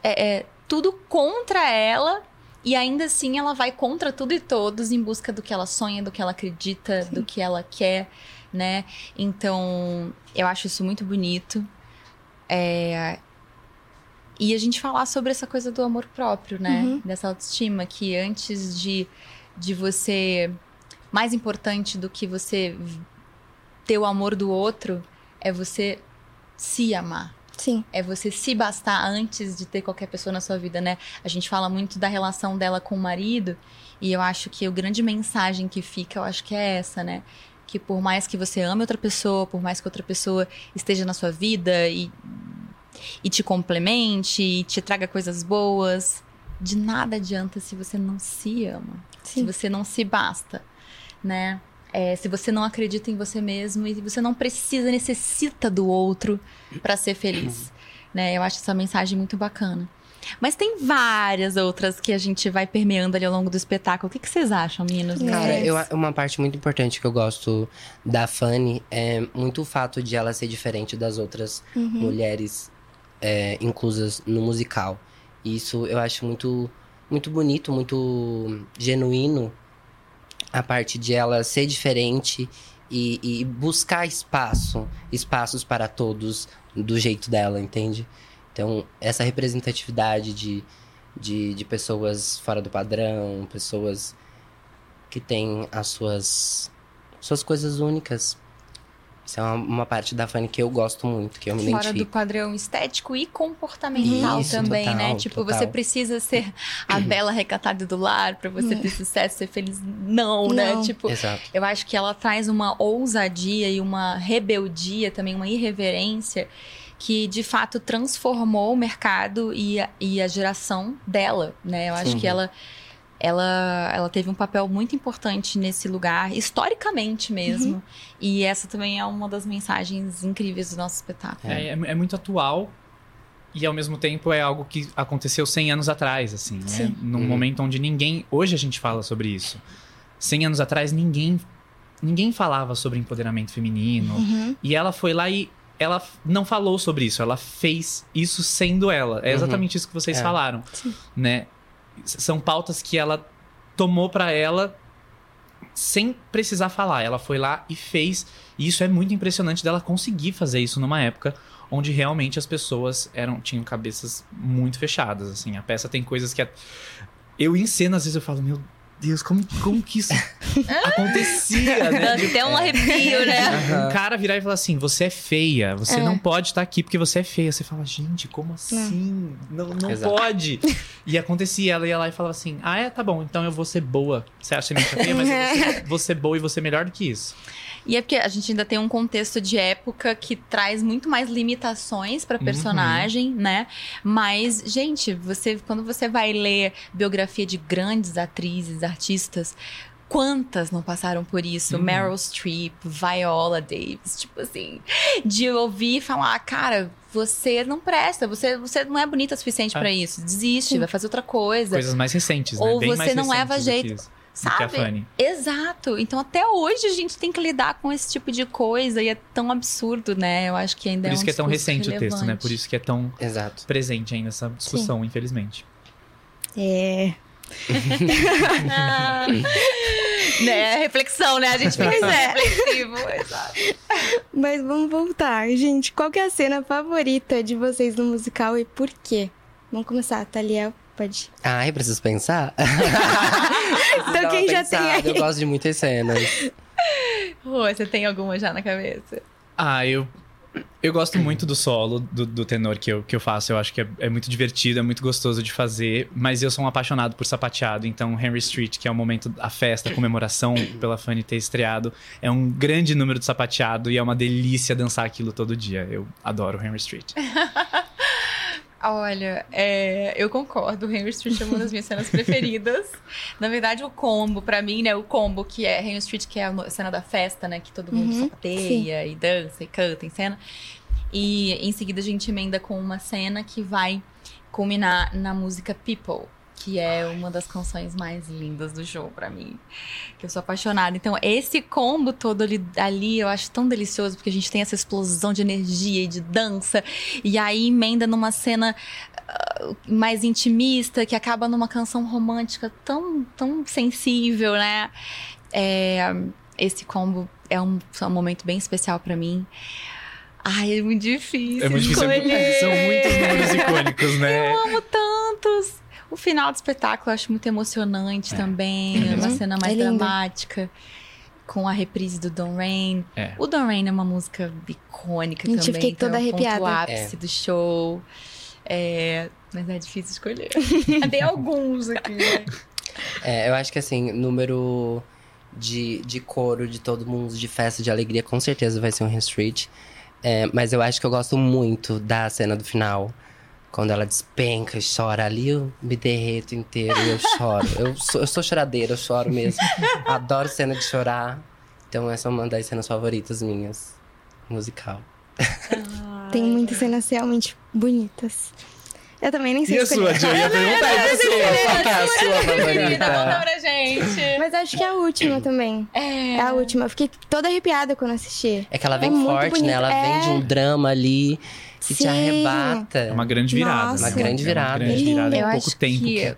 é, é, tudo contra ela e ainda assim ela vai contra tudo e todos em busca do que ela sonha, do que ela acredita, do que ela quer, né? Então, eu acho isso muito bonito. É, E a gente falar sobre essa coisa do amor próprio, né? Uhum. Dessa autoestima que antes de, de você. Mais importante do que você ter o amor do outro é você se amar. Sim. É você se bastar antes de ter qualquer pessoa na sua vida, né? A gente fala muito da relação dela com o marido, e eu acho que a grande mensagem que fica, eu acho que é essa, né? Que por mais que você ame outra pessoa, por mais que outra pessoa esteja na sua vida e, e te complemente, e te traga coisas boas, de nada adianta se você não se ama. Se você não se basta, né? É, se você não acredita em você mesmo e você não precisa, necessita do outro para ser feliz, né? Eu acho essa mensagem muito bacana. Mas tem várias outras que a gente vai permeando ali ao longo do espetáculo. O que, que vocês acham, meninos? Cara, eu, uma parte muito importante que eu gosto da Fanny é muito o fato de ela ser diferente das outras Uhum. mulheres é, inclusas no musical. E Isso eu acho muito, muito bonito, muito genuíno. A parte de ela ser diferente e, e buscar espaço, espaços para todos do jeito dela, entende? Então, essa representatividade de, de, de pessoas fora do padrão, pessoas que têm as suas, suas coisas únicas. Isso é uma, uma parte da Fanny que eu gosto muito, que eu me Fora do identifico. padrão estético e comportamental Isso, também, total, né? Tipo, total. você precisa ser a bela recatada do lar pra você ter sucesso, ser feliz. Não, né? Não. Tipo, Exato. eu acho que ela traz uma ousadia e uma rebeldia, também uma irreverência que de fato transformou o mercado e a, e a geração dela, né? Eu acho Sim. que ela ela, ela teve um papel muito importante nesse lugar, historicamente mesmo. Uhum. E essa também é uma das mensagens incríveis do nosso espetáculo. É, é, é muito atual e ao mesmo tempo é algo que aconteceu 100 anos atrás, assim, né? Sim. Num Uhum. momento onde ninguém. Hoje a gente fala sobre isso. 100 anos atrás ninguém ninguém falava sobre empoderamento feminino. Uhum. E ela foi lá e ela não falou sobre isso, ela fez isso sendo ela. É Uhum. exatamente isso que vocês É. falaram, Sim. né? São pautas que ela tomou pra ela sem precisar falar. Ela foi lá e fez. E isso é muito impressionante dela conseguir fazer isso numa época onde realmente as pessoas eram tinham cabeças muito fechadas, assim. A peça tem coisas que a- eu em cena às vezes eu falo, meu Deus, como, como que isso acontecia, né? Dá até um arrepio, né? Um cara virar e falar assim: você é feia, você É. não pode estar aqui porque você é feia. Você fala, gente, como assim? Não, não Exato. pode. E acontecia, ela ia lá e falava assim: ah, é, tá bom, então eu vou ser boa. Você acha que é feia, mas eu vou ser, vou ser boa e vou ser melhor do que isso. E é porque a gente ainda tem um contexto de época que traz muito mais limitações pra personagem, né? Mas, gente, você quando você vai ler biografia de grandes atrizes, artistas, quantas não passaram por isso? Uhum. Meryl Streep, Viola Davis, tipo assim, de ouvir e falar, cara, você não presta, você, você não é bonita o suficiente É. pra isso, desiste, vai fazer outra coisa. Coisas mais recentes, né? Ou Bem você mais não leva jeito. Do que a Sabe? Fanny. Exato. Então até hoje a gente tem que lidar com esse tipo de coisa e é tão absurdo, né? Eu acho que ainda Por é isso um que é tão recente o texto, né? relevante. Por isso que é tão Exato. presente ainda essa discussão, infelizmente. É. né? Reflexão, né? A gente fica é. reflexivo. Exato. Mas vamos voltar. Gente, qual que é a cena favorita de vocês no musical e por quê? Vamos começar, Thalia. Pode. Ai, preciso pensar? Então quem já tem aí? Eu gosto de muitas cenas. Rô, você tem alguma já na cabeça? Ah, eu. Eu gosto muito do solo, do, do tenor que eu, que eu faço. Eu acho que é, é muito divertido, é muito gostoso de fazer. Mas eu sou um apaixonado por sapateado. Então, Henry Street, que é o momento, a festa, a comemoração pela Fanny ter estreado, é um grande número de sapateado e é uma delícia dançar aquilo todo dia. Eu adoro Henry Street. Olha, é, eu concordo. Henry Street é uma das minhas cenas preferidas. Na verdade, o combo, pra mim, né? O combo que é Henry Street, que é a cena da festa, né? Que todo mundo Uhum, sapateia e dança e canta em cena. E em seguida a gente emenda com uma cena que vai culminar na música People. Que é uma das canções mais lindas do show pra mim. Que eu sou apaixonada. Então, esse combo todo ali, ali eu acho tão delicioso, porque a gente tem essa explosão de energia e de dança. E aí emenda numa cena ah, mais intimista, que acaba numa canção romântica tão, tão sensível, né? É, esse combo é um, é um momento bem especial pra mim. Ai, é muito difícil. É muito difícil. escolher. São muitos números icônicos, né? Eu amo tantos. O final do espetáculo eu acho muito emocionante também. É uma Uhum. cena mais É dramática. Com a reprise do Don Rain. É. O Don Rain é uma música icônica Gente, também. fiquei então toda é o ponto arrepiada. ápice É. do show. É, Mas é difícil escolher. Tem alguns aqui, né? É, eu acho que assim, número de, de coro de todo mundo, de festa, de alegria, com certeza vai ser um Street. É, mas eu acho que eu gosto muito da cena do final. Quando ela despenca e chora ali, eu me derreto inteiro e eu choro. Eu sou, eu sou choradeira, eu choro mesmo. Adoro cena de chorar. Então essa é uma das cenas favoritas minhas. Musical. Tem muitas cenas realmente bonitas. Eu também nem sei E a sua, Jo? Eu ia perguntar e a sua? Qual é a sua favorita? Conta pra gente. Mas acho que é a última também. É. a última. Eu fiquei toda arrepiada quando assisti. É que ela vem muito forte, né? Ela É. vem de um drama ali que te Sim. arrebata. É uma grande virada. Nossa. né? Uma grande É virada. Uma grande virada em Eu pouco tempo. que a-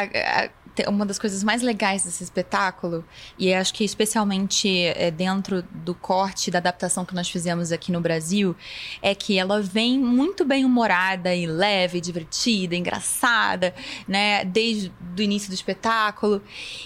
a- a- te- uma das coisas mais legais desse espetáculo, e acho que especialmente é, dentro do corte da adaptação que nós fizemos aqui no Brasil, é que ela vem muito bem humorada e leve, divertida, engraçada, né? Desde o início do espetáculo.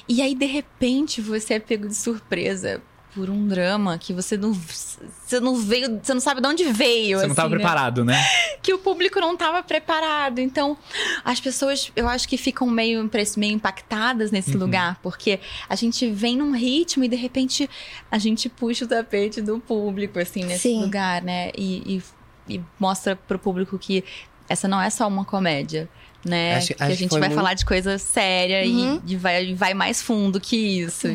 E aí, de repente, você é pego de surpresa. Por um drama que você não, você não veio, você não sabe de onde veio. Você não estava assim, né? preparado, né? que o público não estava preparado. Então, as pessoas, eu acho que ficam meio, meio impactadas nesse Uhum. lugar, porque a gente vem num ritmo e de repente a gente puxa o tapete do público, assim, nesse Sim. lugar, né? E, e, e mostra pro público que essa não é só uma comédia. Né? Acho- que acho a gente vai muito- falar de coisa séria Uhum. e, e vai, e vai mais fundo que isso.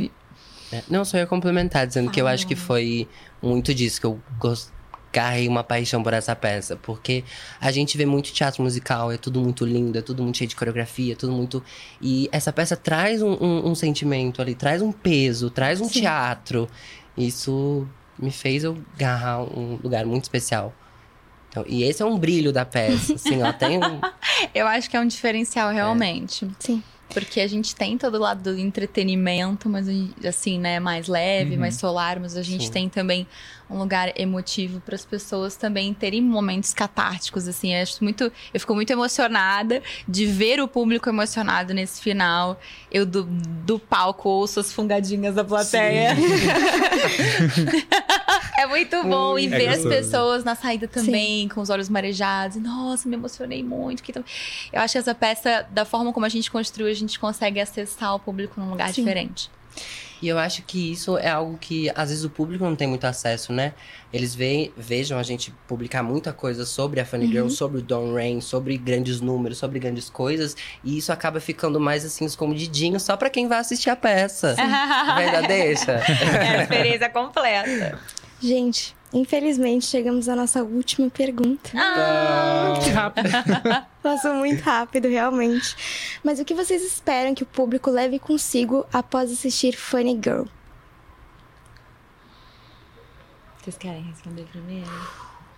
É, Não, só ia complementar, dizendo que eu acho que foi muito disso, que eu gos- carrei uma paixão por essa peça. Porque a gente vê muito teatro musical, é tudo muito lindo, é tudo muito cheio de coreografia, é tudo muito. E essa peça traz um, um- um sentimento ali, traz um peso, traz um teatro. Isso me fez eu agarrar um lugar muito especial. Então, e esse é um brilho da peça, assim, ó, tem um... Eu acho que é um diferencial, realmente. Sim. Porque a gente tem todo o lado do entretenimento, mas assim, né, mais leve, Uhum. mais solar, mas a gente Sim. tem também um lugar emotivo para as pessoas também terem momentos catárticos, assim. Eu acho muito, eu fico muito emocionada de ver o público emocionado nesse final. Eu do, do palco ouço as fungadinhas da plateia. é muito bom e É ver as pessoas na saída também, com os olhos marejados. E, Nossa, me emocionei muito. Eu acho que essa peça, da forma como a gente construiu, a gente consegue acessar o público num lugar Sim. diferente. E eu acho que isso é algo que às vezes o público não tem muito acesso, né? Eles ve vejam a gente publicar muita coisa sobre a Funny Girl, sobre o Don Rain, sobre grandes números, sobre grandes coisas, e isso acaba ficando mais assim escondidinho só pra quem vai assistir a peça. Ainda deixa. É a experiência completa. Gente, infelizmente chegamos à nossa última pergunta. Ah, Que rápido. Passou muito rápido, realmente. Mas o que vocês esperam que o público leve consigo após assistir Funny Girl? Vocês querem responder primeiro?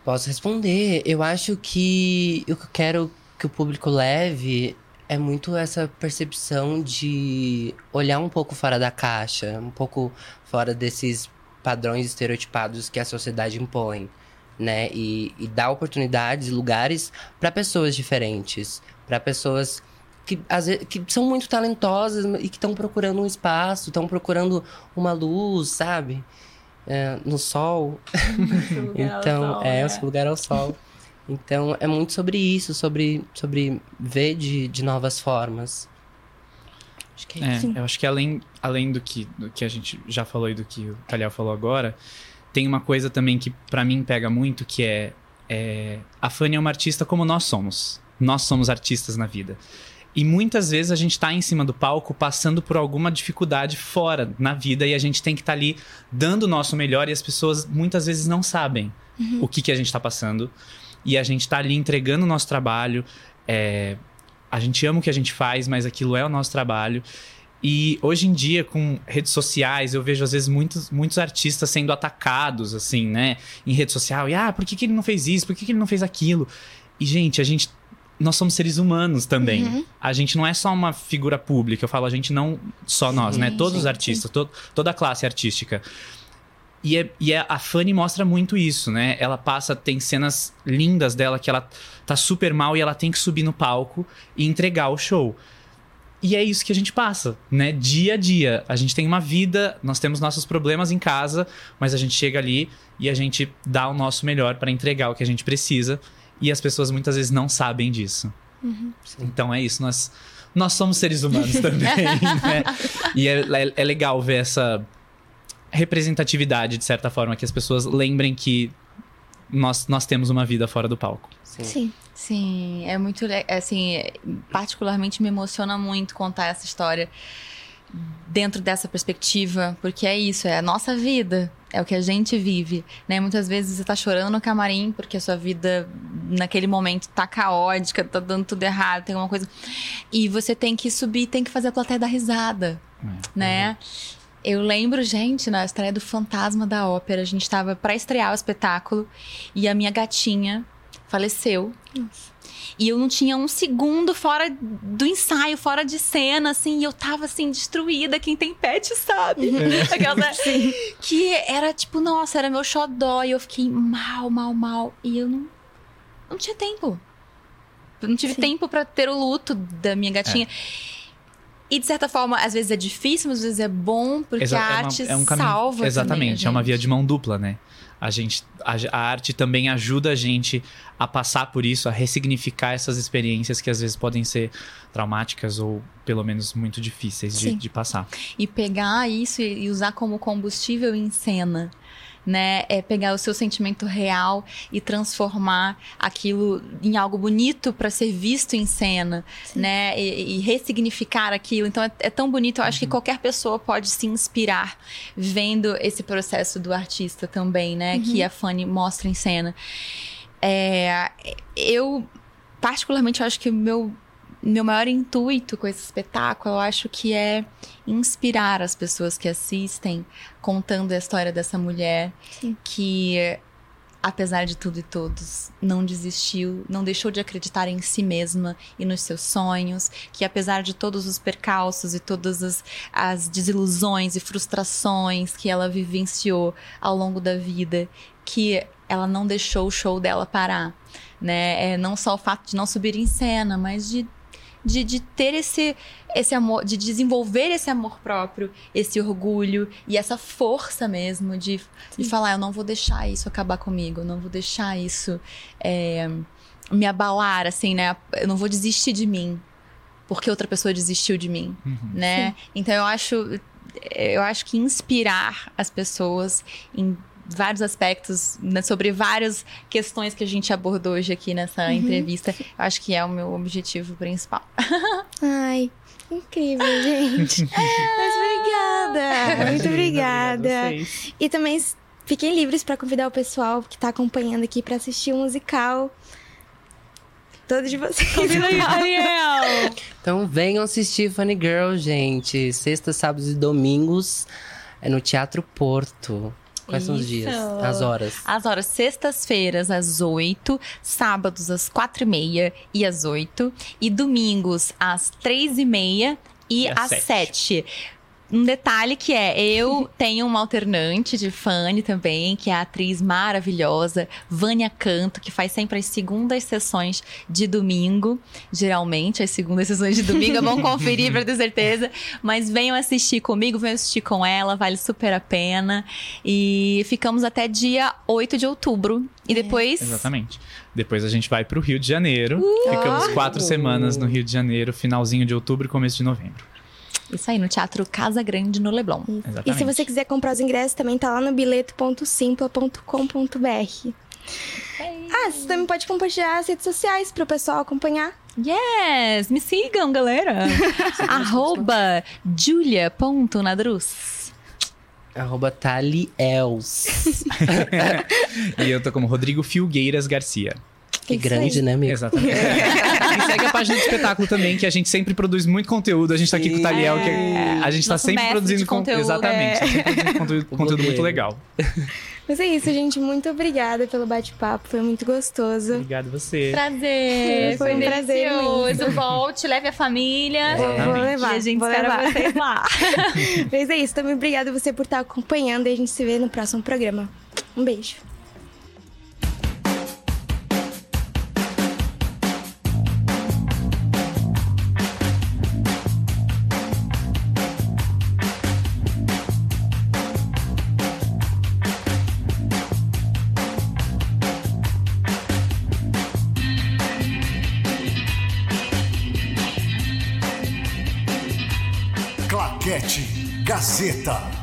Posso responder. Eu acho que o que eu quero que o público leve é muito essa percepção de olhar um pouco fora da caixa, um pouco fora desses padrões estereotipados que a sociedade impõe, né? E, e dar oportunidades, lugares para pessoas diferentes, para pessoas que, às vezes, que são muito talentosas e que estão procurando um espaço, estão procurando uma luz, sabe? É, no sol. então, sol, é, é. o lugar ao sol. Então, é muito sobre isso, sobre, sobre ver de, de novas formas. Acho que é, É, isso. eu acho que além, além do que, do que a gente já falou e do que o Taliel falou agora, tem uma coisa também que pra mim pega muito, que é, é a Fanny é uma artista como nós somos. Nós somos artistas na vida. E muitas vezes a gente tá em cima do palco passando por alguma dificuldade fora na vida e a gente tem que estar ali dando o nosso melhor e as pessoas muitas vezes não sabem Uhum. o que, que a gente tá passando. E a gente tá ali entregando o nosso trabalho. é, a gente ama o que a gente faz, mas aquilo é o nosso trabalho. E hoje em dia, com redes sociais, eu vejo às vezes muitos, muitos artistas sendo atacados, assim, né? Em rede social. E, ah, por que, que ele não fez isso? Por que, que ele não fez aquilo? E, gente, a gente. Nós somos seres humanos também. Uhum. A gente não é só uma figura pública. Eu falo, a gente não. Só nós, né? Todos os sim, artistas, to- toda a classe artística. E, é, e é- a Fanny mostra muito isso, né? Ela passa, tem cenas lindas dela que ela tá super mal e ela tem que subir no palco e entregar o show. E é isso que a gente passa, né? Dia a dia. A gente tem uma vida, nós temos nossos problemas em casa, mas a gente chega ali e a gente dá o nosso melhor para entregar o que a gente precisa. E as pessoas muitas vezes não sabem disso. Uhum. Então é isso, nós, nós somos seres humanos também, né? E é, é- é legal ver essa representatividade, de certa forma, que as pessoas lembrem que nós, nós temos uma vida fora do palco. Sim. Sim, é muito. Assim, particularmente me emociona muito contar essa história dentro dessa perspectiva, porque é isso, é a nossa vida, é o que a gente vive, né? Muitas vezes você tá chorando no camarim porque a sua vida naquele momento tá caótica, tá dando tudo errado, tem alguma coisa. E você tem que subir, tem que fazer a plateia dar risada, né? Eu lembro, gente, na estreia do Fantasma da Ópera, a gente tava pra estrear o espetáculo e a minha gatinha faleceu. E eu não tinha um segundo fora do ensaio, fora de cena, assim, e eu tava assim, destruída. Quem tem pet sabe. É. Aquela- Que era tipo, nossa, era meu xodó. E eu fiquei mal, mal, mal. E eu não, não tinha tempo. Eu não tive tempo pra ter o luto da minha gatinha. E de certa forma, às vezes é difícil, mas às vezes é bom, porque Exa- a é uma- arte é um caminho- salva. Exatamente, é uma via de mão dupla, né? A, gente, a, a arte também ajuda a gente a passar por isso, a ressignificar essas experiências que às vezes podem ser traumáticas ou pelo menos muito difíceis de, de passar. e pegar isso e usar como combustível em cena. Né? É pegar o seu sentimento real e transformar aquilo em algo bonito para ser visto em cena, né? E, e ressignificar aquilo. Então é, é tão bonito. Eu acho que qualquer pessoa pode se inspirar vendo esse processo do artista também, né? Uhum. Que a Fanny mostra em cena. É, eu particularmente eu acho que o meu meu maior intuito com esse espetáculo, eu acho que é inspirar as pessoas que assistem, contando a história dessa mulher que, apesar de tudo e todos, não desistiu, não deixou de acreditar em si mesma e nos seus sonhos, que apesar de todos os percalços e todas as, as desilusões e frustrações que ela vivenciou ao longo da vida, que ela não deixou o show dela parar, né? É, não só o fato de não subir em cena, mas de de, de ter esse, esse amor, de desenvolver esse amor próprio, esse orgulho e essa força mesmo de, de falar: eu não vou deixar isso acabar comigo, eu não vou deixar isso é, me abalar, assim, né? Eu não vou desistir de mim porque outra pessoa desistiu de mim, né? Então eu acho, eu acho que inspirar as pessoas em vários aspectos, né, sobre várias questões que a gente abordou hoje aqui nessa Uhum. entrevista, eu acho que é o meu objetivo principal. Ai, incrível, gente. Mas obrigada. Muito obrigada. E também fiquem livres para convidar o pessoal que tá acompanhando aqui para assistir o musical. Todos de vocês. Convida aí, Daniel! Então venham assistir Funny Girl, gente. Sexta, sábados e domingos é no Teatro Porto. Quais são os dias? As horas? As horas, sextas-feiras às 8, sábados às 4 e meia e às 8, e domingos às 3 e meia e, E às às sete. 7. Um detalhe que é, eu tenho uma alternante de Fanny também, que é a atriz maravilhosa, Vânia Canto, que faz sempre as segundas sessões de domingo. Geralmente, as segundas sessões de domingo é bom conferir pra ter certeza. Mas venham assistir comigo, venham assistir com ela, vale super a pena. E ficamos até dia 8 de outubro. E depois. Exatamente. Depois a gente vai pro Rio de Janeiro. Uh! Ficamos quatro semanas no Rio de Janeiro, finalzinho de outubro e começo de novembro. Isso aí, no Teatro Casa Grande, no Leblon. E se você quiser comprar os ingressos, também tá lá no bilheto.simpla.com.br. Ah, você também pode compartilhar as redes sociais pro pessoal acompanhar. Yes! Me sigam, galera! Arroba julia.nadruz. Arroba Taliels. e eu tô como Rodrigo Filgueiras Garcia. Que grande, né, amigo? Exatamente. e segue a página do espetáculo também, que a gente sempre produz muito conteúdo. A gente tá aqui com o Taliel, que é- a gente tá Nosso sempre mestre produzindo de con- conteúdo, Exatamente. é. tá sempre produzindo conteúdo, conteúdo muito legal. Mas é isso, gente. Muito obrigada pelo bate-papo. Foi muito gostoso. Obrigado você. Prazer! Foi um prazer delicioso. imenso. Volte, leve a família. Vou, vou levar. E a gente vou espera levar. vocês lá. Mas é isso. Também obrigada você por estar acompanhando e a gente se vê no próximo programa. Um beijo. Gazeta.